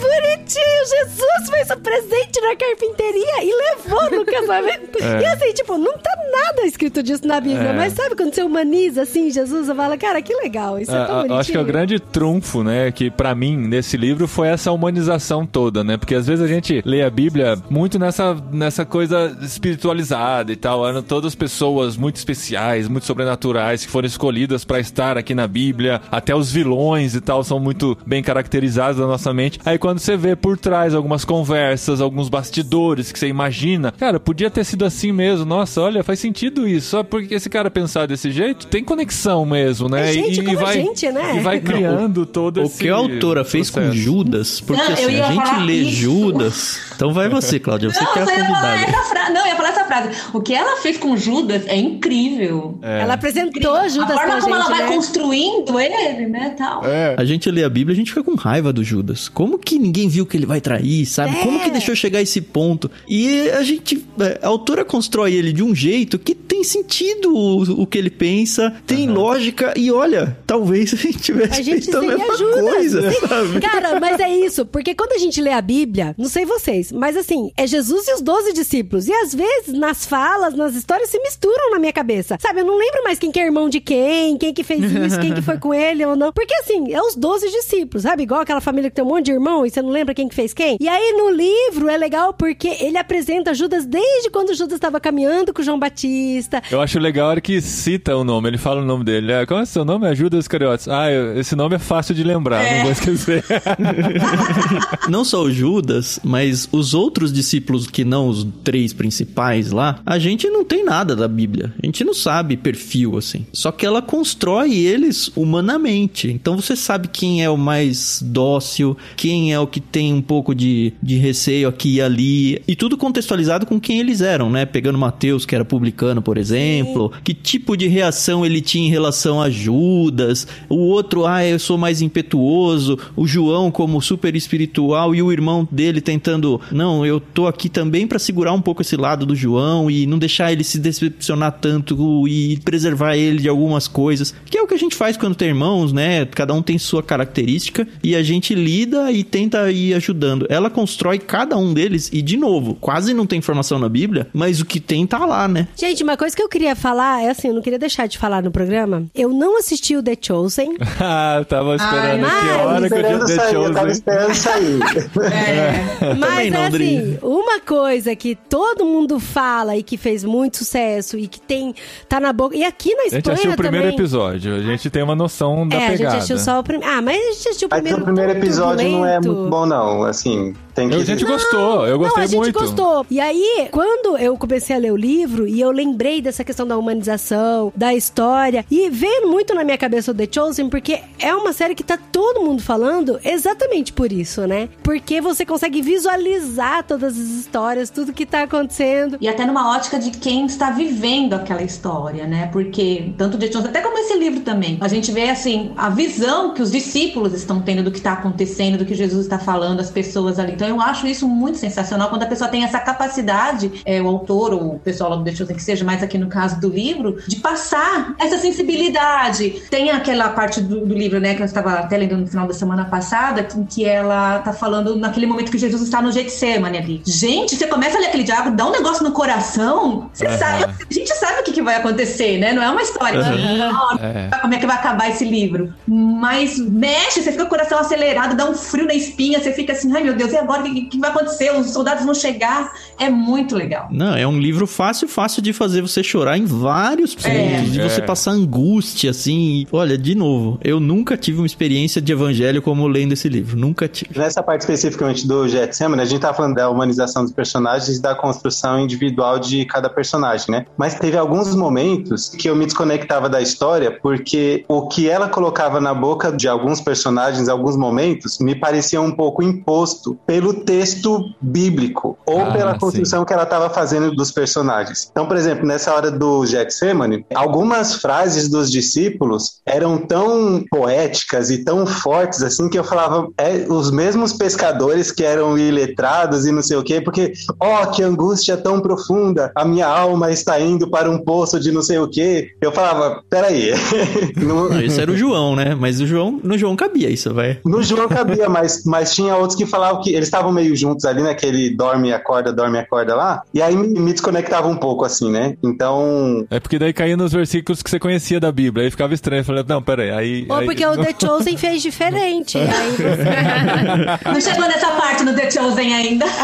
Jesus fez o presente na carpinteria e levou no <laughs> casamento. É. E assim, tipo, não tá nada escrito disso na Bíblia, É. mas sabe quando você humaniza assim, Jesus, você fala, cara, que legal, isso é, É, tão bonitinho. acho que é o grande trunfo, né, que pra mim nesse livro foi essa humanização toda, né? Porque às vezes a gente lê a Bíblia muito nessa, nessa coisa espiritualizada e tal, eram todas pessoas muito especiais, muito sobrenaturais que foram escolhidas pra estar aqui na Bíblia, até os vilões e tal são muito bem caracterizados na nossa mente. Aí quando você vê por trás algumas conversas, alguns bastidores que você imagina, cara, podia ter sido assim mesmo. Nossa, olha, faz sentido isso. Só porque esse cara pensar desse jeito, tem conexão mesmo, né? É gente como a vai, gente, né? E vai criando todo O esse que a autora fez com. Judas, porque Não, assim, a gente lê isso. Judas. Então vai você, Cláudia, você não, que é a eu ia falar convidada. essa frase. Não, eu ia falar essa frase. O que ela fez com Judas é incrível. Ela apresentou a Judas forma pra como gente, ela vai né? construindo ele, né, tal. É. A gente lê a Bíblia, a gente fica com raiva do Judas. Como que ninguém viu que ele vai trair, sabe? É. Como que deixou chegar a esse ponto? E a gente, é, a autora constrói ele de um jeito que tem sentido o, o que ele pensa, tem lógica e olha, talvez a gente tivesse A gente feito a mesma Judas. coisa, Sim. sabe? Cara, mas é isso, porque quando a gente lê a Bíblia, não sei vocês, mas assim, é Jesus e os doze discípulos. E às vezes, nas falas, nas histórias, se misturam na minha cabeça. Sabe, eu não lembro mais quem que é irmão de quem, quem que fez isso, quem que foi <laughs> com ele ou não. Porque assim, é os doze discípulos, sabe? Igual aquela família que tem um monte de irmão e você não lembra quem que fez quem. E aí no livro é legal porque ele apresenta Judas desde quando Judas estava caminhando com João Batista. Eu acho legal hora que cita o nome, ele fala o nome dele. É, qual é o seu nome? É Judas Iscariotes. Ah, eu- esse nome é fácil de lembrar, não vou esquecer. <laughs> Não só o Judas, mas os outros discípulos que não os três principais lá, a gente não tem nada da Bíblia. A gente não sabe perfil assim. Só que ela constrói eles humanamente. Então você sabe quem é o mais dócil, quem é o que tem um pouco de, de receio aqui e ali. E tudo contextualizado com quem eles eram, né? Pegando Mateus, que era publicano, por exemplo. Que tipo de reação ele tinha em relação a Judas. O outro, ah, eu sou mais impetuoso. O João como super espiritual e o irmão dele tentando, não, eu tô aqui também pra segurar um pouco esse lado do João e não deixar ele se decepcionar tanto e preservar ele de algumas coisas. Que é o que a gente faz quando tem irmãos, né? Cada um tem sua característica e a gente lida e tenta ir ajudando. Ela constrói cada um deles e, de novo, quase não tem informação na Bíblia, mas o que tem tá lá, né? Gente, uma coisa que eu queria falar é assim, eu não queria deixar de falar no programa. Eu não assisti o The Chosen. <laughs> ah, eu tava esperando Ai, que mas- hora que eu tinha sair, eu tava Chosen. esperando sair. <laughs> Mas Também não, é assim, uma coisa que todo mundo fala e que fez muito sucesso e que tem tá na boca. E aqui na A Espanha gente assistiu o primeiro também. episódio, a gente tem uma noção da é, a pegada. gente assistiu só o primeiro. Ah, mas a gente assistiu o Mas primeiro. o primeiro episódio não é muito bom, não. Assim, tem que. A gente gostou, eu Não, gostei a gente muito. gostou. E aí, quando eu comecei a ler o livro e eu lembrei dessa questão da humanização, da história, e veio muito na minha cabeça o The Chosen, porque é uma série que tá todo mundo falando exatamente por isso, né? Porque você consegue visualizar todas as histórias, tudo que tá acontecendo. E até numa ótica de quem está vivendo aquela história, né? Porque tanto de Jones, até como esse livro também, a gente vê assim a visão que os discípulos estão tendo do que está acontecendo, do que Jesus está falando, as pessoas ali. Então eu acho isso muito sensacional quando a pessoa tem essa capacidade, é, o autor ou o pessoal lá do The Chosen, que seja mais aqui no caso do livro, de passar essa sensibilidade. Tem aquela parte do, do livro, né, que eu estava até lendo no final da semana passada, que, que ela tá falando naquele momento que Jesus está no Getsemane ali. Gente, você começa a ler aquele diálogo, dá um negócio no coração, você Aham. sabe, a gente sabe o que, que vai acontecer, né? Não é uma história. Aham. Ah, É. Como é que vai acabar esse livro? Mas mexe, você fica com o coração acelerado, dá um frio na espinha, você fica assim, ai meu Deus, e agora o que, que vai acontecer? Os soldados vão chegar. É muito legal. Não, é um livro fácil, fácil de fazer você chorar em vários pontos, É. de você É. passar angústia, assim. e, Olha, de novo, eu nunca tive uma experiência de evangelho como lendo esse livro, nunca tive. Nessa parte especificamente do Getsemane, a gente tá falando da humanização dos personagens e da construção individual de cada personagem, né? Mas teve alguns momentos que eu me desconectava da história porque o que ela colocava na boca de alguns personagens, em alguns momentos, me parecia um pouco imposto pelo texto bíblico ou Ah, pela sim. construção que ela estava fazendo dos personagens. Então, por exemplo, nessa hora do Getsemane, algumas frases dos discípulos eram tão poéticas e tão fortes assim que eu falava, é os mesmos pescadores que eram iletrados e não sei o quê, porque, ó, que angústia tão profunda, a minha alma está indo para um poço de não sei o quê. Eu falava, peraí. <laughs> Não- esse era o João, né? Mas o João, no João cabia isso, vai. no João cabia, mas, mas tinha outros que falavam que eles estavam meio juntos ali, naquele dorme e acorda, dorme e acorda lá, e aí me, me desconectava um pouco, assim, né? Então, É porque daí caía nos versículos que você conhecia da Bíblia. Aí ficava estranho. Eu falei, não, peraí. Aí, Ou aí- porque o The <laughs> Chosen fez diferente. Aí você... <laughs> Não chegou nessa parte no The Chosen ainda. <laughs>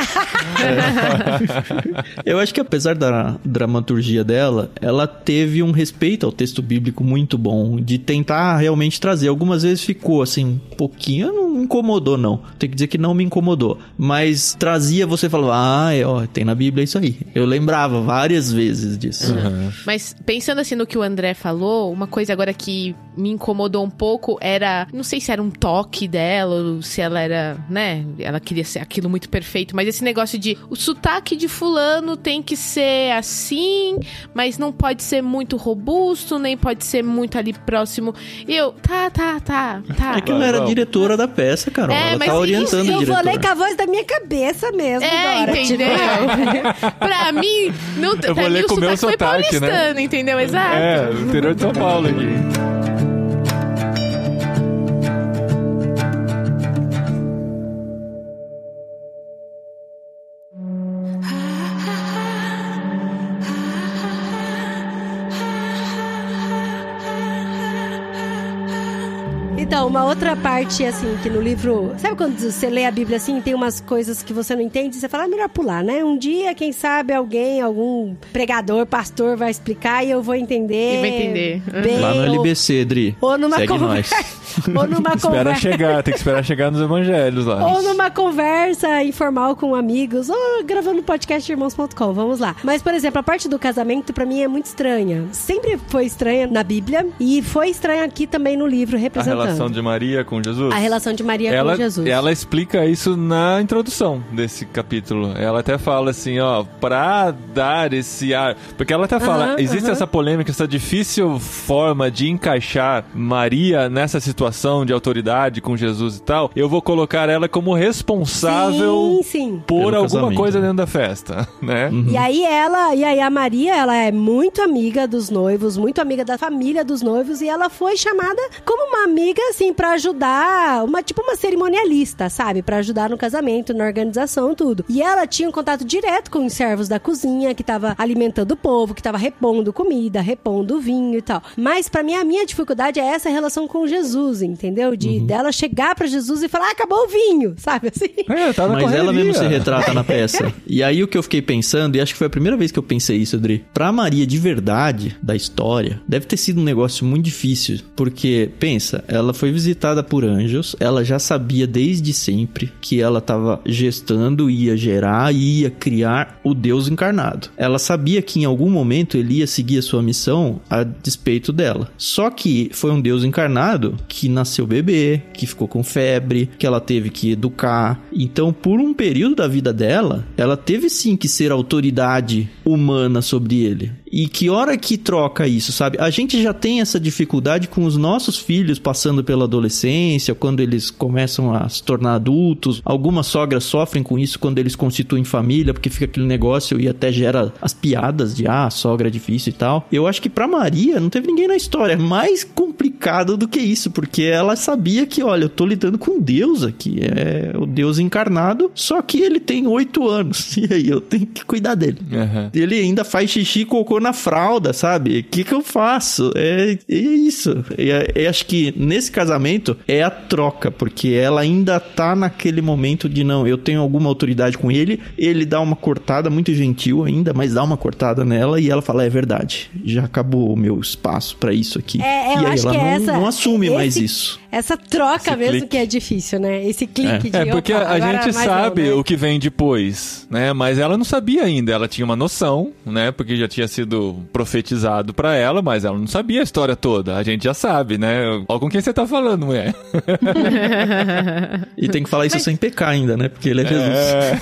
Eu acho que apesar da dramaturgia dela, ela teve um respeito ao texto bíblico muito bom, de tentar realmente trazer. Algumas vezes ficou assim, um pouquinho, não incomodou não. Tem que dizer que não me incomodou, mas trazia você falava, ah, é, ó, tem na Bíblia isso aí. Eu lembrava várias vezes disso. Mas pensando assim no que o André falou, uma coisa agora que me incomodou um pouco era, não sei se era um toque dela, ou se ela era, né, ela queria ser aquilo muito perfeito, mas esse negócio de o sotaque de fulano tem que ser assim, mas não pode ser muito robusto, nem pode ser muito ali próximo. E eu, tá, tá, tá, tá. É que ela era diretora da peça, Carol. É, ela mas tá orientando Eu diretor. falei com a voz da minha cabeça mesmo. É, Dora, entendeu? tipo, <laughs> pra mim, não, pra vou mim ler o com o meu sotaque foi sotaque, né? paulistano, entendeu? Exato. É, interior de São Paulo aqui. Uma outra parte, assim, que no livro. Sabe quando você lê a Bíblia assim, tem umas coisas que você não entende, você fala, ah, melhor pular, né? Um dia, quem sabe, alguém, algum pregador, pastor vai explicar e eu vou entender. E vai entender. Bem, Lá no LBC, Dri. Ou numa Segue conversa. nós. <laughs> ou numa Espera conversa. chegar, tem que esperar chegar nos evangelhos lá. Ou numa conversa informal com amigos, ou gravando podcast irmãos.com, vamos lá. Mas, por exemplo, a parte do casamento pra mim é muito estranha. Sempre foi estranha na Bíblia e foi estranha aqui também no livro A representando. relação de Maria com Jesus. A relação de Maria ela, com Jesus. ela explica isso na introdução desse capítulo. Ela até fala assim, ó, pra dar esse ar. Porque ela até fala, existe essa polêmica, essa difícil forma de encaixar Maria nessa situação de autoridade com Jesus e tal. Eu vou colocar ela como responsável Sim, sim. por Pelo alguma coisa né? dentro da festa, <laughs> né? E aí ela, e aí a Maria, ela é muito amiga dos noivos, muito amiga da família dos noivos e ela foi chamada como uma amiga assim pra ajudar, uma tipo uma cerimonialista, sabe, Pra ajudar no casamento, na organização, tudo. E ela tinha um contato direto com os servos da cozinha que tava alimentando o povo, que tava repondo comida, repondo vinho e tal. Mas pra mim a minha dificuldade é essa relação com Jesus, entendeu? De dela chegar pra Jesus e falar: ah, "Acabou o vinho", <laughs> sabe assim? É, tá na Mas ela correria. mesmo se retrata na peça. <laughs> E aí o que eu fiquei pensando, e acho que foi a primeira vez que eu pensei isso, Adri. Pra Maria de verdade, da história, deve ter sido um negócio muito difícil. Porque, pensa, ela foi visitada por anjos, ela já sabia desde sempre que ela tava gestando, ia gerar e ia criar o Deus encarnado. Ela sabia que em algum momento ele ia seguir a sua missão a despeito dela. Só que foi um Deus encarnado que nasceu bebê, que ficou com febre, que ela teve que educar. Então, por um período da vida dela, ela teve sim que ser autoridade humana sobre ele. E que hora que troca isso, sabe? A gente já tem essa dificuldade com os nossos filhos passando pela adolescência, quando eles começam a se tornar adultos. Algumas sogras sofrem com isso quando eles constituem família, porque fica aquele negócio e até gera as piadas de ah, sogra é difícil e tal. Eu acho que pra Maria não teve ninguém na história. Mais complicado do que isso, porque ela sabia que, olha, eu tô lidando com Deus aqui. É o Deus encarnado, só que ele tem oito anos. <laughs> E aí eu tenho que cuidar dele. Aham. Ele ainda faz xixi e cocô na fralda, sabe? O que, que eu faço? É, é isso. É, é, acho que nesse casamento é a troca, porque ela ainda tá naquele momento de não, eu tenho alguma autoridade com ele, ele dá uma cortada muito gentil ainda, mas dá uma cortada nela e ela fala: é verdade, já acabou o meu espaço pra isso aqui. É, e aí ela é não, essa- não assume esse- mais isso. Essa troca Esse mesmo clique. que é difícil, né? Esse clique de É, porque opa, a gente sabe não, né? o que vem depois, né? Mas ela não sabia ainda. Ela tinha uma noção, né? Porque já tinha sido profetizado pra ela, mas ela não sabia a história toda. A gente já sabe, né? Olha com quem você tá falando, mulher. <laughs> E tem que falar isso sem pecar ainda, né? Porque ele é Jesus. É.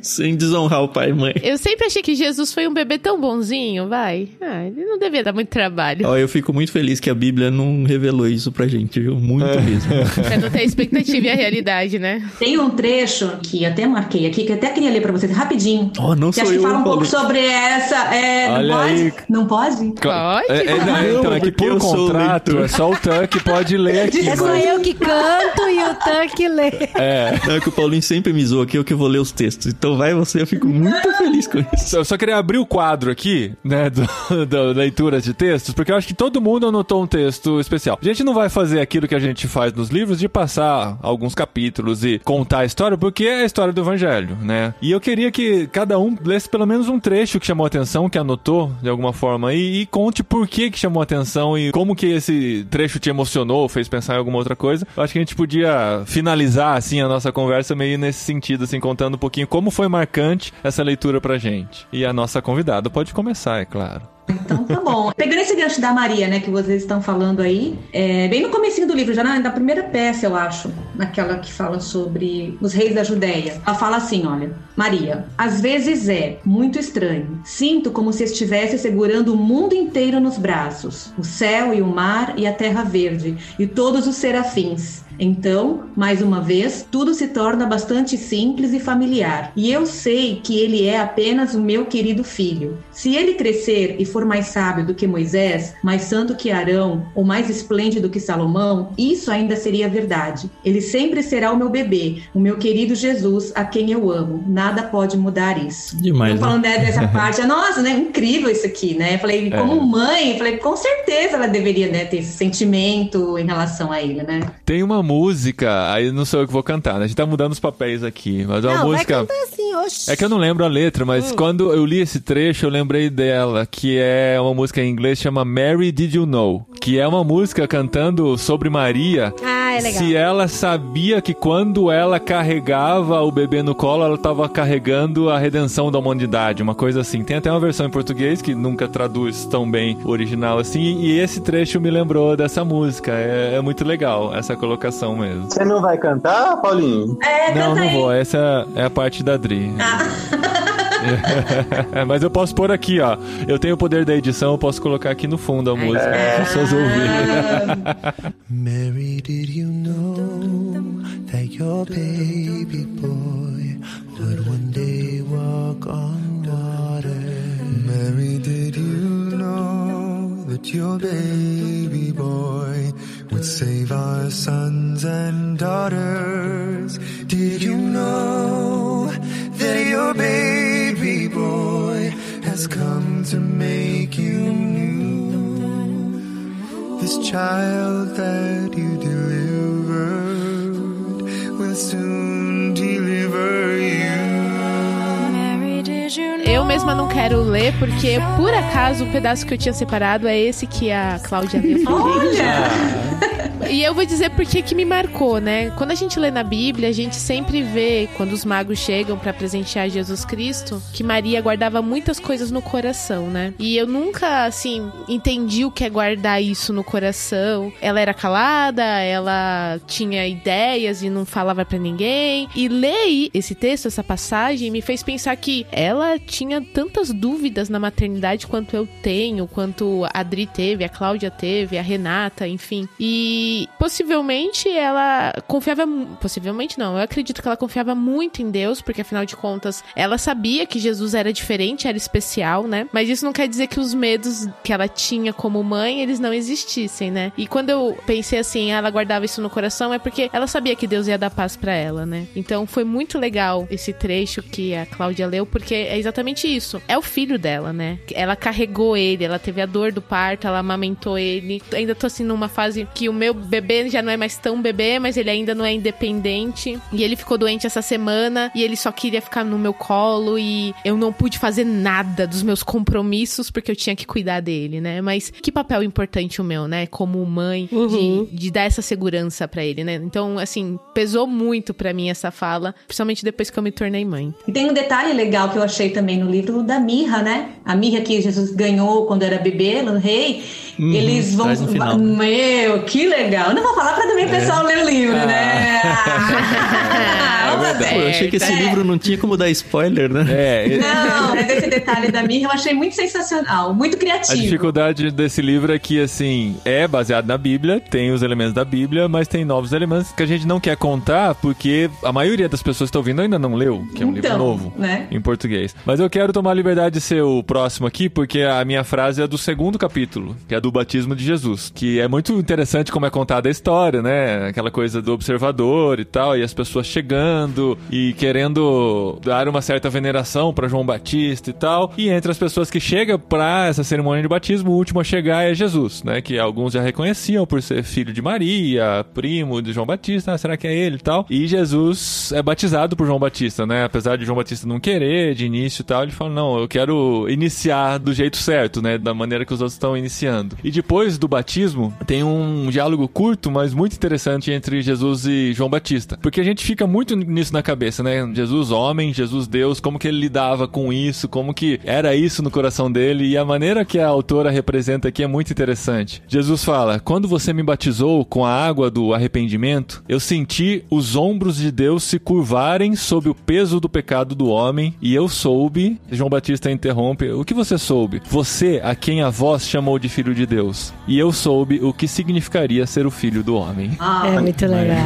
<laughs> sem desonrar o pai e mãe. Eu sempre achei que Jesus foi um bebê tão bonzinho, vai. Ah, ele não devia dar muito trabalho. Ó, eu fico muito feliz que a Bíblia não revelou isso pra gente, viu? Muito É. mesmo. <laughs> Pra não ter a expectativa e a realidade, né? Tem um trecho que até marquei aqui, que eu até queria ler pra vocês rapidinho. Oh, não que sou acho que eu, fala um pouco sobre essa. É, não pode? aí. Não pode? Pode? É, é, não, Não, então, é que por contrato é só o Tan que pode ler aqui. É só mas- eu que canto e o Tan que lê. É. Não, é que o Paulinho sempre me zoa aqui, eu que vou ler os textos. Então vai você, eu fico muito feliz com isso. Eu só queria abrir o quadro aqui, né, do, <laughs> da leitura de textos, porque eu acho que todo mundo anotou um texto especial. A gente não vai fazer aquilo que a gente faz nos livros de passar alguns capítulos e contar a história, porque é a história do evangelho, né? E eu queria que cada um lesse pelo menos um trecho que chamou atenção, que anotou de alguma forma, e, e conte por que que chamou atenção e como que esse trecho te emocionou, fez pensar em alguma outra coisa. Eu acho que a gente podia finalizar, assim, a nossa conversa meio nesse sentido, assim, contando um pouquinho como foi marcante essa leitura pra gente. E a nossa convidada pode começar, é claro. Então tá bom. <laughs> Pegando esse gancho da Maria, né, que vocês estão falando aí, é, bem no comecinho do livro, já na, na primeira peça, eu acho, naquela que fala sobre os reis da Judéia. Ela fala assim, olha, Maria, às vezes é muito estranho. Sinto como se estivesse segurando o mundo inteiro nos braços, o céu e o mar e a terra verde e todos os serafins. Então, mais uma vez, tudo se torna bastante simples e familiar. E eu sei que ele é apenas o meu querido filho. Se ele crescer e for mais sábio do que Moisés, mais santo que Arão, ou mais esplêndido que Salomão, isso ainda seria verdade. Ele sempre será o meu bebê, o meu querido Jesus, a quem eu amo. Nada pode mudar isso. Demais, Eu falando né, dessa <laughs> parte, nossa, né? Incrível isso aqui, né? Falei, como mãe, falei, com certeza ela deveria né, ter esse sentimento em relação a ele, né? Tem uma música, aí não sou eu que vou cantar, né? A gente tá mudando os papéis aqui, mas é uma Não, vai música. assim. É que eu não lembro a letra, mas quando eu li esse trecho, eu lembrei dela, que é uma música em inglês chama Mary Did You Know, que é uma música cantando sobre Maria. Ah, é legal. Se ela sabia que quando ela carregava o bebê no colo, ela estava carregando a redenção da humanidade, uma coisa assim. Tem até uma versão em português que nunca traduz tão bem o original assim, e esse trecho me lembrou dessa música. É, é muito legal essa colocação mesmo. Você não vai cantar, Paulinho? É, Não, não aí. vou. Essa é a parte da Dri. É, <laughs> Mas eu posso pôr aqui, ó. Eu tenho o poder da edição, eu posso colocar aqui no fundo a música para as pessoas ouvirem. <laughs> Mary, did you know that your baby boy would one day walk on water? Mary, did you know that your baby boy would save our sons and daughters? Did you know that your baby boy has come to make you new? This child that you delivered will soon deliver you. Eu mesma não quero ler, porque por acaso o pedaço que eu tinha separado é esse que a Cláudia leu. Olha! <laughs> E eu vou dizer por que me marcou, né? Quando a gente lê na Bíblia, a gente sempre vê, quando os magos chegam pra presentear Jesus Cristo, que Maria guardava muitas coisas no coração, né? E eu nunca, assim, entendi o que é guardar isso no coração. Ela era calada, ela tinha ideias e não falava pra ninguém. E ler esse texto, essa passagem, me fez pensar que ela tinha tantas dúvidas na maternidade quanto eu tenho, quanto a Adri teve, a Cláudia teve, a Renata, enfim. E possivelmente ela confiava. Possivelmente não, eu acredito que ela confiava muito em Deus, porque afinal de contas ela sabia que Jesus era diferente, era especial, né? Mas isso não quer dizer que os medos que ela tinha como mãe, eles não existissem, né? E quando eu pensei assim, ela guardava isso no coração, é porque ela sabia que Deus ia dar paz pra ela, né? Então foi muito legal esse trecho que a Cláudia leu, porque é exatamente isso. É o filho dela, né? Ela carregou ele, ela teve a dor do parto, ela amamentou ele. Ainda tô assim numa fase que o meu bebê já não é mais tão bebê, mas ele ainda não é independente. E ele ficou doente essa semana e ele só queria ficar no meu colo e eu não pude fazer nada dos meus compromissos porque eu tinha que cuidar dele, né? Mas que papel importante o meu, né? Como mãe, Uhum. de, de dar essa segurança pra ele, né? Então, assim, pesou muito pra mim essa fala, principalmente depois que eu me tornei mãe. E tem um detalhe legal que eu achei também no livro da mirra, né? A mirra que Jesus ganhou quando era bebê, no rei. Uhum, eles vão. final. né? Meu, que legal. Não vou falar pra também o pessoal ler o livro, né? <laughs> É Vamos verdade. ver. Pô, eu achei que esse É. livro não tinha como dar spoiler, né? É, Não, mas esse detalhe da mirra eu achei muito sensacional, muito A criativo. dificuldade desse livro é que, assim, é baseado na Bíblia, tem os elementos da Bíblia, mas tem novos elementos que a gente não quer contar porque a maioria das pessoas que estão ouvindo ainda não leu, que é um livro Então, novo né? em português. Mas eu quero tomar a liberdade de ser o próximo aqui porque a minha frase é do segundo capítulo, que é do batismo de Jesus, que é muito interessante como é contada a história, né? Aquela coisa do observador e tal, e as pessoas chegando e querendo dar uma certa veneração para João Batista e tal. E entre as pessoas que chegam para essa cerimônia de batismo, o último a chegar é Jesus, né? Que alguns já reconheciam por ser filho de Maria, primo de João Batista, ah, será que é ele e tal? E Jesus é batizado por João Batista, né? Apesar de João Batista não querer de início e tal, ele fala: "Não, eu quero iniciar do jeito certo, né? Da maneira que os outros estão iniciando". E depois do batismo, tem um diálogo curto, mas muito interessante entre Jesus e João Batista. Porque a gente fica muito nisso na cabeça, né? Jesus homem, Jesus Deus, como que ele lidava com isso, como que era isso no coração dele e a maneira que a autora representa aqui é muito interessante. Jesus fala: "Quando você me batizou com a água do arrependimento, eu senti os ombros de Deus se curvarem sob o peso do pecado do homem, e eu soube, João Batista interrompe, o que você soube? Você, a quem a voz chamou de filho de Deus, e eu soube o que significaria ser o filho do homem. Ah, É muito legal.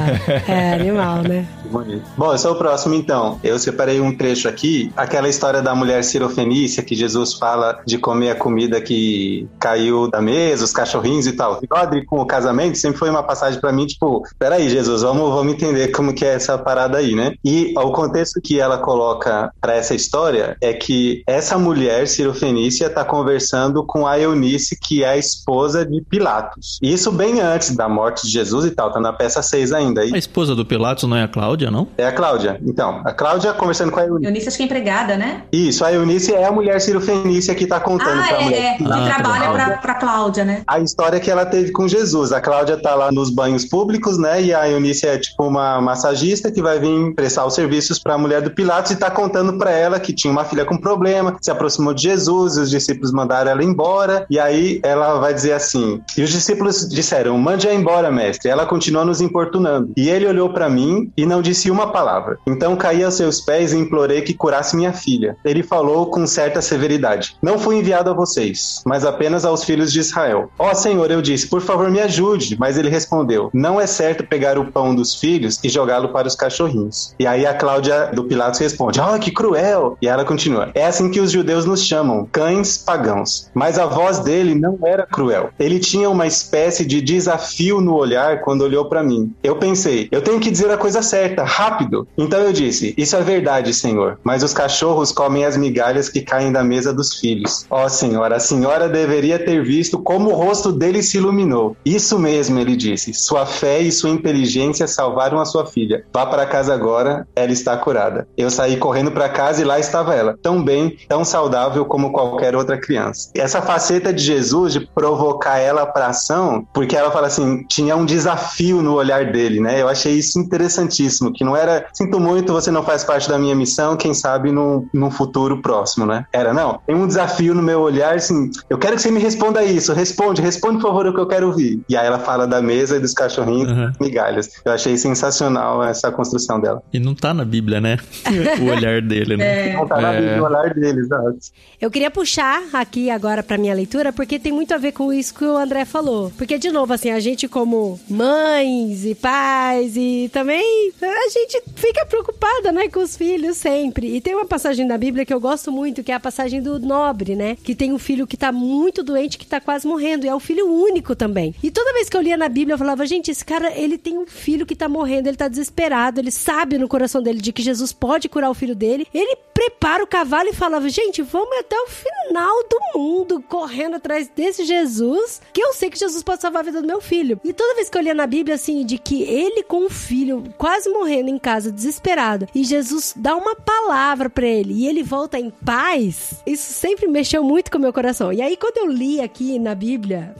É animal, né? Que <laughs> bonito. Bom, eu sou o próximo então. Eu separei um trecho aqui, aquela história da mulher cirofenícia que Jesus fala de comer a comida que caiu da mesa, os cachorrinhos e tal. Adri com o casamento, sempre foi uma passagem pra mim, tipo, peraí, Jesus, vamos, vamos entender como que é essa parada aí, né? E o contexto que ela coloca pra essa história é que essa mulher cirofenícia tá conversando com a Eunice, que é a esposa de Pilatos. Isso bem antes da morte de Jesus e tal, tá na peça 6 ainda. E A esposa do Pilatos não é a Cláudia, não? é a Cláudia. Então, a Cláudia conversando com a Eunice. Eunice acho que é empregada, né? Isso, a Eunice é a mulher cirofenícia que tá contando Ah, pra é, mulher. é. Que Ah, tá trabalha bom. pra, pra Cláudia, né? A história que ela teve com Jesus. A Cláudia tá lá nos banhos públicos, né? E a Eunice é tipo uma massagista que vai vir prestar os serviços pra mulher do Pilatos e tá contando pra ela que tinha uma filha com problema, se aproximou de Jesus, e os discípulos mandaram ela embora. E aí ela vai dizer assim: E os discípulos disseram: Mande-a embora, mestre. Ela continua nos importunando. E ele olhou pra mim e não disse uma palavra. Então caí aos seus pés e implorei que curasse minha filha. Ele falou com certa severidade: Não fui enviado a vocês, mas apenas aos filhos de Israel. Ó Senhor, eu disse: Por favor, me ajude. Mas ele respondeu: Não é certo pegar o pão dos filhos e jogá-lo para os cachorrinhos. E aí a Cláudia do Pilatos responde: Ah, que cruel! E ela continua: É assim que os judeus nos chamam, cães pagãos. Mas a voz dele não era cruel. Ele tinha uma espécie de desafio no olhar quando olhou para mim. Eu pensei: Eu tenho que dizer a coisa certa, rápido. Então eu disse: Isso é verdade, Senhor. Mas os cachorros comem as migalhas que caem da mesa dos filhos. Ó Senhora, a senhora deveria ter visto como o rosto dele se iluminou. Isso mesmo, ele disse. Sua fé e sua inteligência salvaram a sua filha. Vá para casa agora, ela está curada. Eu saí correndo para casa e lá estava ela, tão bem, tão saudável como qualquer outra criança. Essa faceta de Jesus de provocar ela para ação, porque ela fala assim, tinha um desafio no olhar dele, né? Eu achei isso interessantíssimo, que não era, sinto muito, você não faz parte da minha missão, quem sabe num, num futuro próximo, né? Era, não, tem um desafio no meu olhar, assim, eu quero que você me responda isso, responde, responde, por favor, o que eu quero ouvir. E aí ela fala da mesa e dos cachorrinhos Uhum. migalhas. Eu achei sensacional essa construção dela. E não tá na Bíblia, né? <laughs> o olhar dele, né? Não tá na É. Bíblia, no olhar deles, exato. Eu queria puxar aqui agora pra minha leitura, porque tem muito a ver com isso que o André falou. Porque, de novo, assim, a gente como mães e pais e também a gente fica preocupada, né, com os filhos sempre. E tem uma passagem da Bíblia que eu gosto muito, que é a passagem do nobre, né? Que tem um filho que tá muito doente, que tá quase morrendo. E é o filho único também. E toda vez que eu lia na Bíblia, eu falava, gente, esse cara, ele tem um filho que tá morrendo, ele tá desesperado, ele sabe no coração dele de que Jesus pode curar o filho dele. Ele prepara o cavalo e falava, gente, vamos até o final do mundo, correndo atrás desse Jesus, que eu sei que Jesus pode salvar a vida do meu filho. E toda vez que eu lia na Bíblia, assim, de que ele com o filho quase morrendo em casa, desesperado, e Jesus dá uma palavra pra ele e ele volta em paz, isso sempre mexeu muito com o meu coração. E aí, quando eu li aqui na Bíblia.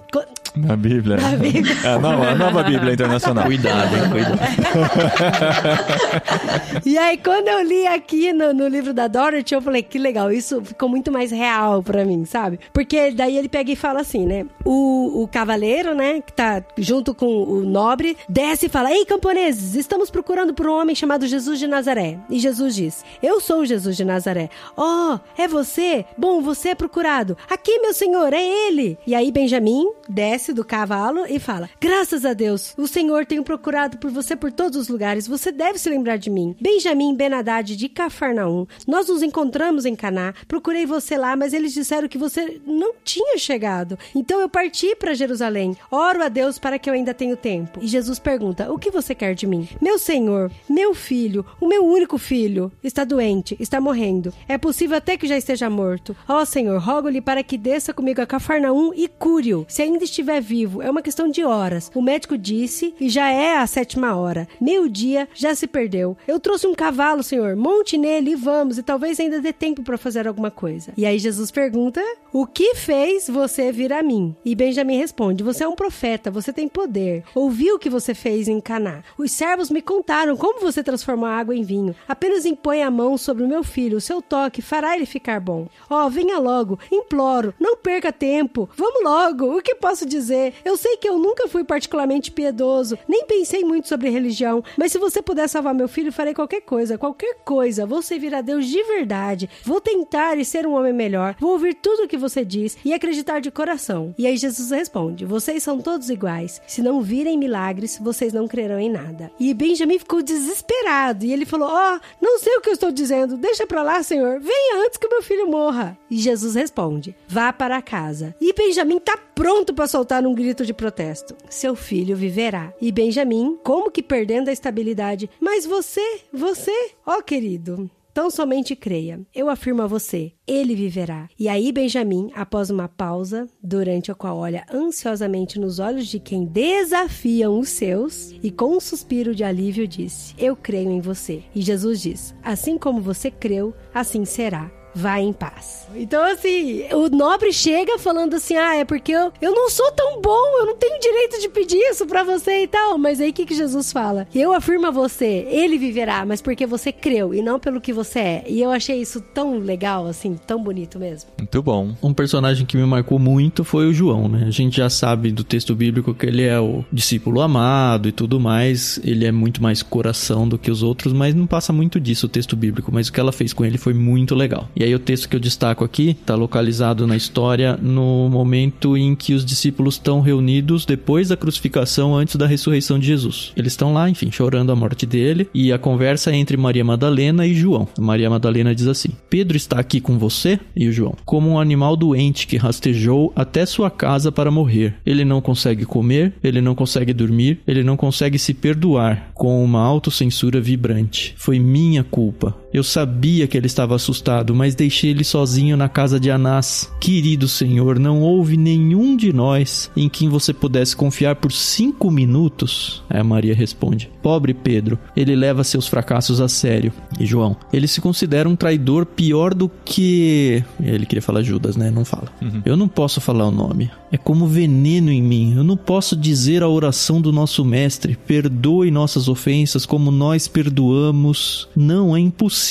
Na Bíblia. Na Bíblia. É a nova, a nova Bíblia Internacional. Cuidado, hein? Cuidado. <laughs> E aí, quando eu li aqui no, no livro da Dorothy, eu falei, que legal, isso ficou muito mais real pra mim, sabe? Porque daí ele pega e fala assim, né? O, o cavaleiro, né, que tá junto com o nobre, desce e fala: Ei, camponeses, estamos procurando por um homem chamado Jesus de Nazaré. E Jesus diz: Eu sou o Jesus de Nazaré. Oh, é você? Bom, você é procurado. Aqui, meu senhor, é ele. E aí, Benjamim desce do cavalo e fala: Graças a Deus, o Senhor tem procurado por você por todos os lugares. Você deve se lembrar de mim. Benjamim Ben Haddad de Cafarnaum. Nós nos encontramos em Caná. Procurei você lá, mas eles disseram que você não tinha chegado. Então eu parti para Jerusalém. Oro a Deus para que eu ainda tenha tempo. E Jesus pergunta: O que você quer de mim? Meu Senhor, meu filho, o meu único filho, está doente, está morrendo. É possível até que já esteja morto. Ó Senhor, rogo-lhe para que desça comigo a Cafarnaum e cure-o. Se ainda estiver vivo, é uma questão de horas. O médico disse e já é a sétima hora. Meio-dia já se perdeu. Eu trouxe um cavalo, Senhor. Monte nele e vamos, e talvez ainda dê tempo para fazer alguma coisa. E aí Jesus pergunta: O que fez você vir a mim? E Benjamim responde: Você é um profeta, você tem poder. Ouvi o que você fez em Caná. Os servos me contaram como você transformou a água em vinho. Apenas impõe a mão sobre o meu filho, o seu toque fará ele ficar bom. Ó, venha logo, imploro, não perca tempo. Vamos logo, o que posso dizer? Eu sei que eu nunca fui particularmente piedoso, nem pensei muito sobre religião, mas se você puder salvar meu filho, farei qualquer coisa, qualquer coisa. Vou servir a Deus de verdade. Vou tentar e ser um homem melhor. Vou ouvir tudo o que você diz e acreditar de coração. E aí Jesus responde: Vocês são todos iguais. Se não virem milagres, vocês não crerão em nada. E Benjamin ficou desesperado e ele falou: Ó, não sei o que eu estou dizendo. Deixa pra lá, Senhor. Venha antes que meu filho morra. E Jesus responde: Vá para casa. E Benjamin tá pronto para soltar um grito de protesto. Seu filho viverá. E Benjamin, como que perdendo a estabilidade, mas você, você, ó querido, Tão somente creia. Eu afirmo a você, ele viverá. E aí Benjamim, após uma pausa, durante a qual olha ansiosamente nos olhos de quem desafiam os seus, e com um suspiro de alívio disse: Eu creio em você. E Jesus diz: Assim como você creu, assim será. Vá em paz. Então, assim, o nobre chega falando assim: ah, é porque eu, eu não sou tão bom, eu não tenho direito de pedir isso pra você e tal. Mas aí o que, que Jesus fala? Eu afirmo a você, ele viverá, mas porque você creu e não pelo que você é. E eu achei isso tão legal, assim, tão bonito mesmo. Muito bom. Um personagem que me marcou muito foi o João, né? A gente já sabe do texto bíblico que ele é o discípulo amado e tudo mais. Ele é muito mais coração do que os outros, mas não passa muito disso o texto bíblico. Mas o que ela fez com ele foi muito legal. E aí o texto que eu destaco aqui está localizado na história no momento em que os discípulos estão reunidos depois da crucificação, antes da ressurreição de Jesus. Eles estão lá, enfim, chorando a morte dele. E a conversa é entre Maria Madalena e João. Maria Madalena diz assim: Pedro está aqui com você? E o João: Como um animal doente que rastejou até sua casa para morrer. Ele não consegue comer, ele não consegue dormir, ele não consegue se perdoar com uma autocensura vibrante. Foi minha culpa. Eu sabia que ele estava assustado, mas deixei ele sozinho na casa de Anás. Querido Senhor, não houve nenhum de nós em quem você pudesse confiar por cinco minutos? Aí a Maria responde: Pobre Pedro, ele leva seus fracassos a sério. E João, ele se considera um traidor pior do que. Ele queria falar Judas, né? Não fala. Eu não posso falar o nome. É como veneno em mim. Eu não posso dizer a oração do nosso mestre: perdoe nossas ofensas como nós perdoamos. Não, é impossível.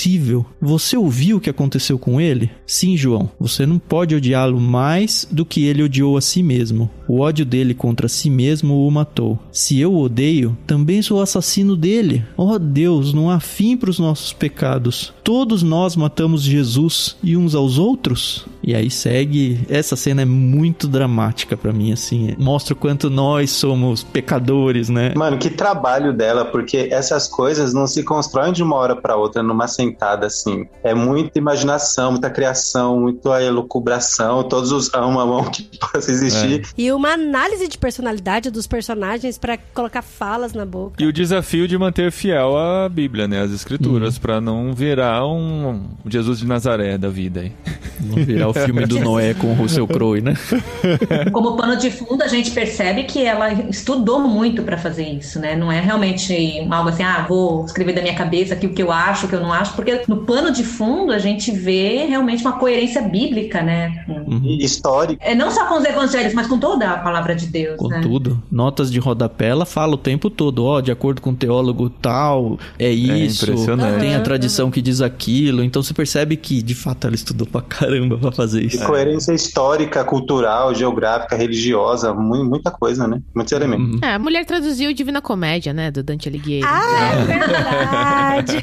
Você ouviu o que aconteceu com ele? Sim, João. Você não pode odiá-lo mais do que ele odiou a si mesmo. O ódio dele contra si mesmo o matou. Se eu o odeio, também sou assassino dele. Oh Deus, não há fim para os nossos pecados. Todos nós matamos Jesus e uns aos outros? E aí segue. Essa cena é muito dramática pra mim, assim. Mostra o quanto nós somos pecadores, né? Mano, que trabalho dela, porque essas coisas não se constroem de uma hora pra outra numa sentada assim. É muita imaginação, muita criação, muita elucubração, todos os amo a mão que possa existir. E uma análise de personalidade dos personagens pra colocar falas na boca. E o desafio de manter fiel à Bíblia, né? As escrituras, pra não virar um Jesus de Nazaré da vida aí. Não virar o filme do Noé com o Russell <laughs> Crowe, né? Como pano de fundo, a gente percebe que ela estudou muito pra fazer isso, né? Não é realmente algo assim, ah, vou escrever da minha cabeça aqui o que eu acho, o que eu não acho, porque no pano de fundo a gente vê realmente uma coerência bíblica, né? E Histórico. É, não só com os evangelhos, mas com toda a palavra de Deus, Com né? tudo. Notas de rodapé, ela fala o tempo todo, ó, de acordo com o teólogo tal, é isso. impressionante. Tem a tradição que diz aquilo. Então você percebe que, de fato, ela estudou pra caramba pra fazer E isso. coerência histórica, cultural, geográfica, religiosa, mu- muita coisa, né? Muitos elementos. É, a mulher traduziu Divina Comédia, né? Do Dante Alighieri. Ah, é verdade.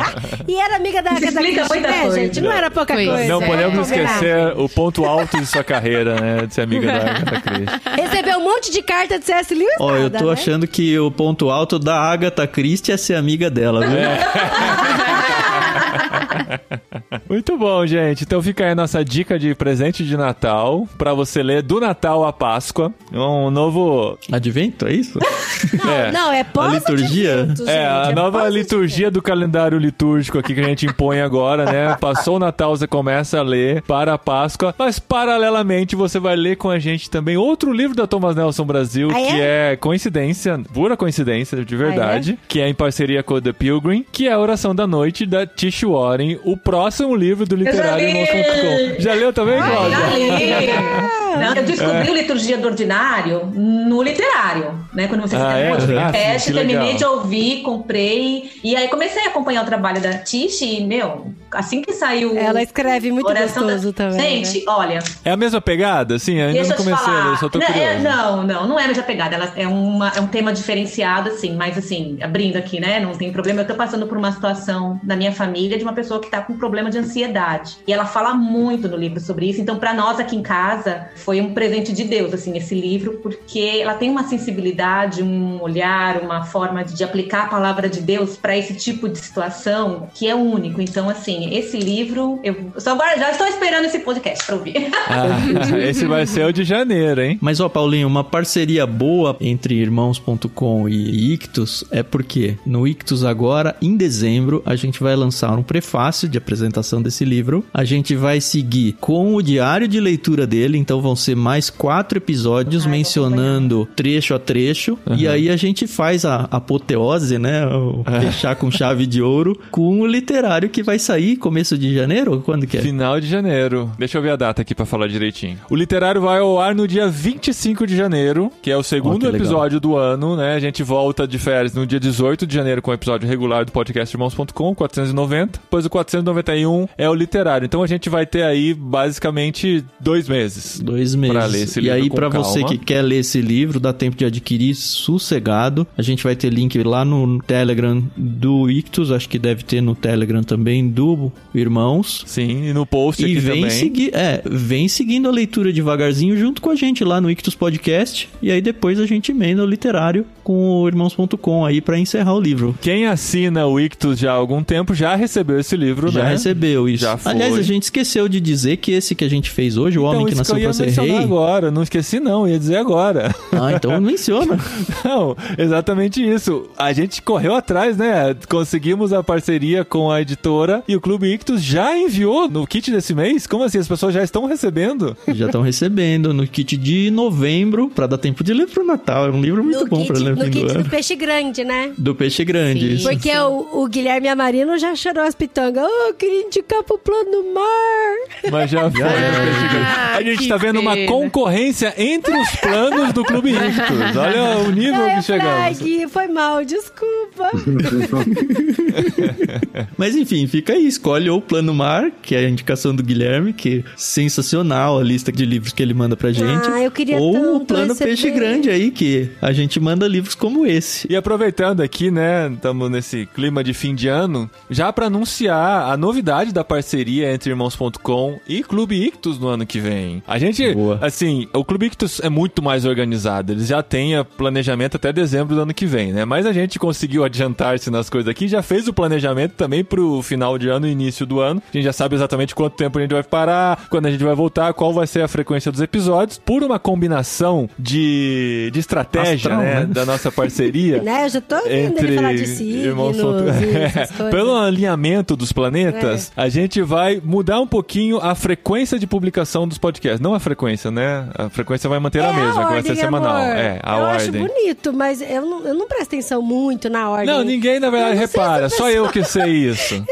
<laughs> e era amiga da Agatha Explica Christie, muita né, coisa. gente? Não era pouca Pois coisa. Não é. podemos Combinar. esquecer o ponto alto de sua carreira, né? De ser amiga da Agatha <laughs> Christie. Recebeu um monte de carta de C.S. Lewis. Ó, eu nada, tô né? achando que o ponto alto da Agatha Christie é ser amiga dela, viu? <laughs> Muito bom, gente. Então fica aí a nossa dica de presente de Natal pra você ler do Natal à Páscoa. Um novo. Advento, é isso? <laughs> é. Não, é pós A liturgia? É, a nova liturgia do calendário litúrgico aqui que a gente impõe agora, né? <laughs> Passou o Natal, você começa a ler para a Páscoa, mas paralelamente você vai ler com a gente também outro livro da Thomas Nelson Brasil, Ah, é? que é coincidência, pura coincidência de verdade, que é em parceria com o The Pilgrim, que é a Oração da Noite da Tish Warren, o próximo livro do literário li! irmãos.com. Já leu também, Cláudia? Já li. <laughs> Não, eu descobri o Liturgia do Ordinário no literário, né? Quando você Ah, é? no Ah, terminei de ouvir, comprei. E aí comecei a acompanhar o trabalho da Tish e, meu, assim que saiu. Ela escreve muito gostoso da... também. Gente, né? olha, É a mesma pegada? Assim, eu ainda não eu comecei ler, só tô não, é, não, não, não é a mesma pegada. Ela é, uma, é um tema diferenciado, assim, mas assim, abrindo aqui, né? Não tem problema. Eu tô passando por uma situação na minha família de uma pessoa que tá com problema de ansiedade. E ela fala muito no livro sobre isso. Então, para nós aqui em casa, foi um presente de Deus, assim, esse livro, porque ela tem uma sensibilidade, um olhar, uma forma de, de aplicar a palavra de Deus para esse tipo de situação que é único. Então, assim, esse livro, eu só agora já estou esperando esse podcast para ouvir. Ah, esse vai ser o de janeiro, hein? Mas, ó, Paulinho, uma parceria boa entre irmãos.com e Ictus é porque no Ictus agora, em dezembro, a gente vai lançar um prefácio de apresentação desse livro. A gente vai seguir com o diário de leitura dele, então vão ser mais quatro episódios vou mencionando trecho a trecho. E aí a gente faz a apoteose, né? O fechar com chave de ouro com o literário que vai sair começo de janeiro? Quando que é? Final de janeiro. Deixa eu ver a data aqui pra falar direitinho. O literário vai ao ar no dia 25 de janeiro, que é o segundo legal. episódio do ano, né? A gente volta de férias no dia 18 de janeiro com o episódio regular do podcast irmãos.com, 490. Depois o 491 é o literário. Então a gente vai ter aí basicamente dois meses. Dois meses. Pra ler esse e livro aí, com pra você que quer ler esse livro, dá tempo de adquirir sossegado. A gente vai ter link lá no Telegram do Ictus, acho que deve ter no Telegram também do Irmãos. Sim, e no post E aqui vem também. seguir, é, vem seguindo a leitura devagarzinho junto com a gente lá no Ictus Podcast. E aí depois a gente emenda o literário com o irmãos.com aí pra encerrar o livro. Quem assina o Ictus já há algum tempo já recebeu esse livro, Já né? recebeu isso. Já foi. Aliás, a gente esqueceu de dizer que esse que a gente fez hoje, o Então, Homem que Nasceu pra Ser mencionar agora, não esqueci não, ia dizer agora. Ah, então <laughs> menciona. Não, exatamente isso. A gente correu atrás, né? Conseguimos a parceria com a editora e o Clube Ictus já enviou no kit desse mês? Como assim? As pessoas já estão recebendo? Já estão recebendo no kit de novembro pra dar tempo de ler pro Natal. É um livro muito no bom kit, pra ler no no kit do do peixe grande, né? Do peixe grande. Sim. isso. Porque o, o Guilherme Amarino já chorou as pitangas. Oh, eu queria indicar pro plano mar. Mas já <laughs> foi. Ah, a gente tá vendo uma pena. concorrência entre os planos do Clube Ictus. Olha o nível Aí que ai, chegamos. Foi mal, desculpa. <laughs> Mas enfim, fica aí. Escolhe ou o Plano Mar, que é a indicação do Guilherme, que é sensacional a lista de livros que ele manda pra gente. Ah, eu queria ou o Plano receber. Peixe Grande aí, que a gente manda livros como esse. E aproveitando aqui, né, estamos nesse clima de fim de ano, já para anunciar a novidade da parceria entre Irmãos.com e Clube Ictus no ano que vem. A gente, Boa. assim, o Clube Ictus é muito mais organizado, eles já têm a planejamento até dezembro do ano que vem, né? Mas a gente conseguiu adiantar-se nas coisas aqui, já fez o planejamento também pro final de ano e início do ano. A gente já sabe exatamente quanto tempo a gente vai parar, quando a gente vai voltar, qual vai ser a frequência dos episódios, por uma combinação de, de estratégia, Astral, né, né? da nossa parceria. <laughs> né? Eu já tô ouvindo entre ele falar de signos e. <laughs> Pelo alinhamento dos planetas, a gente vai mudar um pouquinho a frequência de publicação dos podcasts. Não a frequência, né? A frequência vai manter É a mesma, vai ordem, ser semanal. amor. É, a eu ordem. acho bonito, mas eu não, eu não presto atenção muito na ordem. Não, ninguém na verdade repara, só eu que sei isso. <laughs>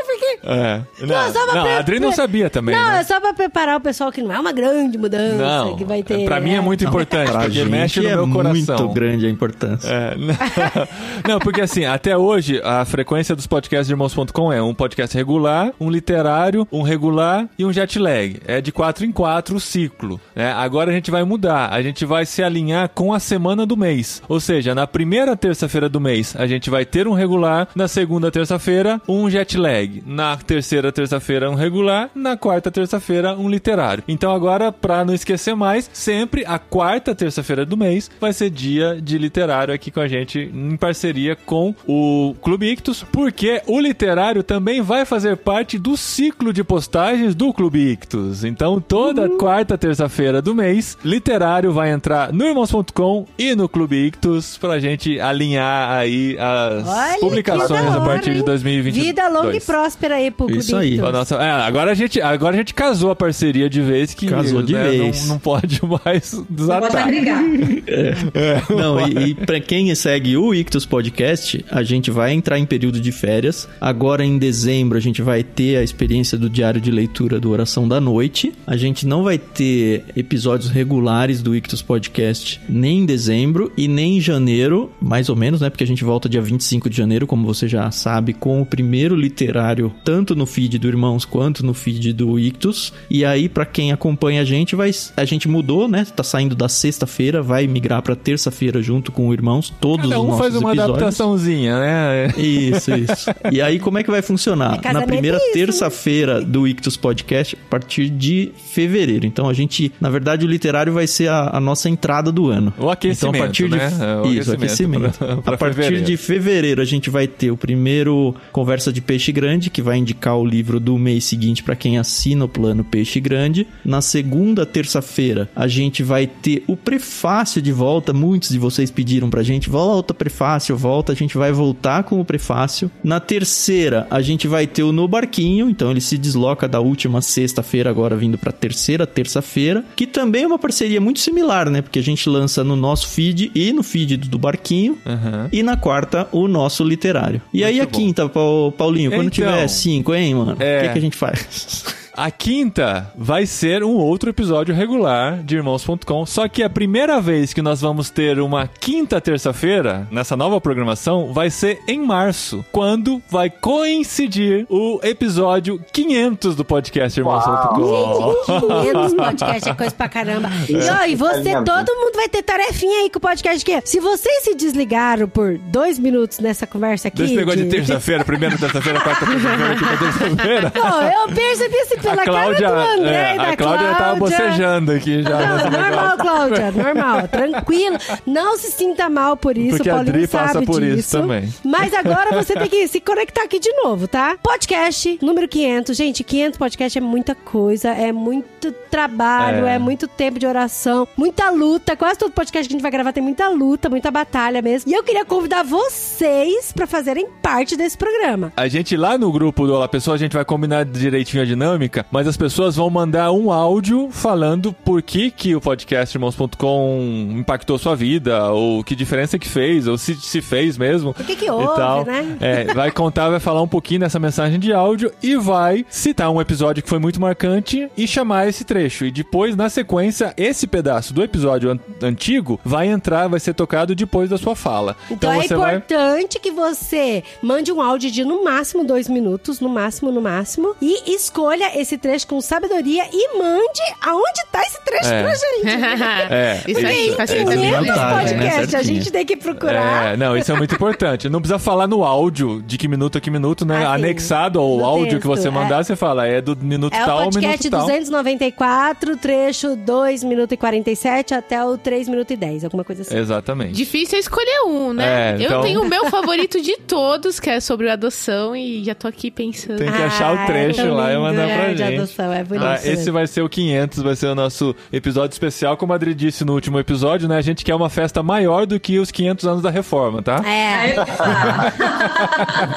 eu falar, porque... É. Não, só pra Não, pre- a Adri não sabia também, Não, né? é só pra preparar o pessoal que não é uma grande mudança Não, que vai ter. pra mim é muito importante, Pra porque gente mexe no é meu coração. muito grande a importância. É, <laughs> não, não, porque assim, até hoje a frequência dos podcasts de irmãos.com é um podcast regular, um literário, um regular e um jet lag. É de quatro em quatro o ciclo. né? Agora a gente vai mudar, a gente vai se alinhar com a semana do mês. Ou seja, na primeira terça-feira do mês a gente vai ter um regular, na segunda terça-feira um jet lag, na terceira terça-feira um regular, na quarta terça-feira um literário. Então agora, pra não esquecer mais, sempre a quarta terça-feira do mês vai ser dia de literário aqui com a gente em parceria com o Clube Ictus, porque o literário também vai fazer parte do ciclo de postagens do Clube Ictus. Então toda quarta terça-feira do mês, literário vai entrar no irmãos.com e no Clube Ictus pra gente alinhar aí as Olha, publicações a partir de hein? 2022. Vida longa e próspera aí pro Isso aí. Nossa, é, agora a gente agora a gente casou a parceria de vez que Casou de né, vez. Não, não pode mais Não pode desatar. mais brigar. <laughs> <laughs> Não, e, e pra quem segue o Ictus Podcast, a gente vai entrar em período de férias. Agora em dezembro a gente vai ter a experiência do diário de leitura do Oração da Noite. A gente não vai ter episódios regulares do Ictus Podcast nem em dezembro e nem em janeiro, mais ou menos, né? Porque a gente volta dia 25 de janeiro, como você já sabe, com o primeiro literário, tanto no feed do Irmãos quanto no feed do Ictus. E aí, pra quem acompanha a gente, vai, a gente mudou, né? Tá saindo da sexta-feira, vai migrar pra terça-feira junto com o Irmãos, todos Cada os um nossos faz uma episódios. adaptaçãozinha, né? Isso, isso. E aí, como é que vai funcionar? É Na primeira é terça-feira do Ictus Podcast, a partir de fevereiro. Então, a gente, na verdade, o literário vai ser a, a nossa entrada do ano. O aquecimento, Então, a partir de... né? É, o Isso, aquecimento aquecimento. pra- <laughs> pra a partir fevereiro. de fevereiro, a gente vai ter o primeiro Conversa de Peixe Grande, que vai indicar o livro do mês seguinte para quem assina o plano Peixe Grande. Na segunda terça-feira, a gente vai ter o prefácio de volta. Muitos de vocês pediram pra gente, volta prefácio, volta. A gente vai voltar com o prefácio. Na terceira, a gente vai ter o No Barquinho, então ele se desloca da última sexta-feira, agora vindo pra terceira terça-feira, que também é uma parceria muito similar, né? Porque a gente lança no nosso feed e no feed do Barquinho. Aham. E na quarta, o nosso literário. E aí a Muito bom. quinta, Pau- Paulinho, quando Então, tiver cinco, hein, mano? O é. que, que a gente faz? <laughs> A quinta vai ser um outro episódio regular de Irmãos.com. Só que a primeira vez que nós vamos ter uma quinta terça-feira nessa nova programação vai ser em março, quando vai coincidir o episódio 500 do podcast Irmãos.com. Gente, 500 podcast é coisa pra caramba. E, ó, e você, Alinhamento. todo mundo vai ter tarefinha aí com o podcast que Se vocês se desligaram por dois minutos nessa conversa aqui... Desse negócio de terça-feira, primeira terça-feira, quarta terça-feira, quinta terça-feira. Pô, eu percebi assim, pela a Cláudia, cara do André é, e da a Cláudia tava Cláudia. bocejando aqui já. Não, normal. Cláudia, normal, <laughs> tranquilo. Não se sinta mal por isso, Porque a Paulinho Dri passa sabe por isso disso. também. Mas agora você tem que se conectar aqui de novo, tá? Podcast número 500. Gente, 500 podcast é muita coisa, é muito trabalho, É. é. muito tempo de oração, muita luta. Quase todo podcast que a gente vai gravar tem muita luta, muita batalha mesmo. E eu queria convidar vocês pra fazerem parte desse programa. A gente lá no grupo do Olá Pessoa, a gente vai combinar direitinho a dinâmica, mas as pessoas vão mandar um áudio falando por que que o podcast irmãos.com impactou sua vida, ou que diferença que fez, ou se se fez mesmo. O que que e houve, tal. né? É, vai contar, vai falar um pouquinho nessa mensagem de áudio e vai citar um episódio que foi muito marcante e chamar esse trecho. E depois, na sequência, esse pedaço do episódio an- antigo vai entrar, vai ser tocado depois da sua fala. Então, é você vai importante que você mande um áudio de no máximo dois minutos, no máximo, no máximo, e escolha esse trecho com sabedoria e mande aonde tá esse trecho É. pra gente. <laughs> É, Isso aí, isso- é, isso é né? podcast, a Certinho. gente tem que procurar. É, não, isso é muito importante. Não precisa falar no áudio de que minuto a que minuto, né? Ah, sim. Anexado ao áudio que texto, você é. mandar, você fala, é do minuto É tal o ao podcast minuto tal. 294, trecho 2 minutos e 47 até o 3 minutos e 10, alguma coisa assim. Exatamente. Difícil é escolher um, né? É, então- Eu tenho o meu favorito de todos, que é sobre adoção, e já tô aqui pensando. Tem que achar o Ah, trecho é tão lá e mandar é, pra de gente. adoção, é bonito Tá, esse mesmo. vai ser o 500, vai ser o nosso episódio especial. Como a Adri disse no último episódio, né? A gente quer uma festa maior do que os 500 anos da reforma, tá? É. <laughs>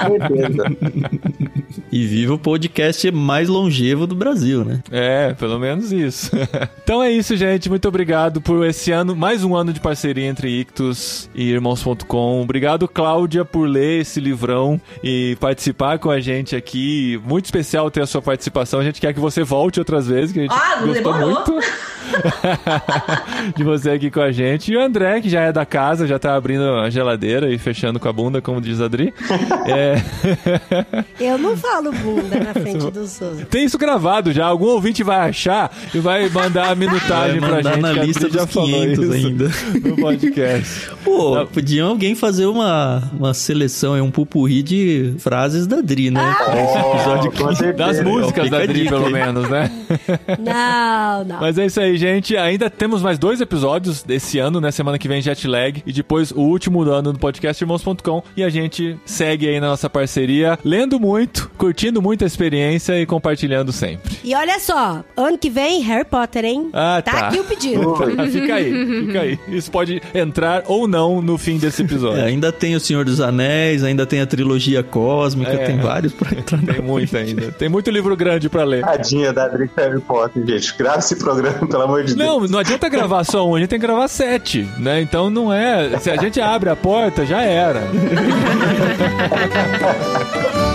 Certeza. <laughs> E viva o podcast mais longevo do Brasil, né? É, pelo menos isso. <laughs> então é isso, gente. Muito obrigado por esse ano, mais um ano de parceria entre Ictus e Irmãos.com. Obrigado, Cláudia, por ler esse livrão e participar com a gente aqui. Muito especial ter a sua participação. A gente quer que você volte outras vezes, que a gente Ah, gostou demorou. muito <laughs> de você aqui com a gente. E o André, que já é da casa, já tá abrindo a geladeira e fechando com a bunda, como diz a Adri. É... Eu não falo bunda na <laughs> frente dos outros. Tem isso gravado já. Algum ouvinte vai achar e vai mandar a minutagem Vai pra gente. na lista dos falou 500 isso ainda. No podcast. <laughs> Pô, podia alguém fazer uma, uma seleção, aí, um pupurri de frases da Dri, né? Esse episódio com aqui. certeza. Das músicas da dica pelo menos, né? <laughs> Não, não. Mas é isso aí, gente. Ainda temos mais dois episódios desse ano, né? Semana que vem, Jetlag. E depois o último do ano do podcast Irmãos.com. E a gente segue aí na nossa parceria, lendo muito, curtindo muito a experiência e compartilhando sempre. E olha só, ano que vem, Harry Potter, hein? Ah, tá. aqui o pedido. <laughs> Tá, fica aí, fica aí. Isso pode entrar ou não no fim desse episódio. É, ainda tem o Senhor dos Anéis, ainda tem a trilogia cósmica, É. tem vários pra entrar Tem muito ainda. Tem muito livro grande pra ler. Tadinha da Adri Harry Potter, gente. Grava esse programa, <laughs> pelo amor de Deus. Não, não adianta gravar só um, a gente tem que gravar sete, né? Então não é. Se a gente abre a porta, já era. <laughs>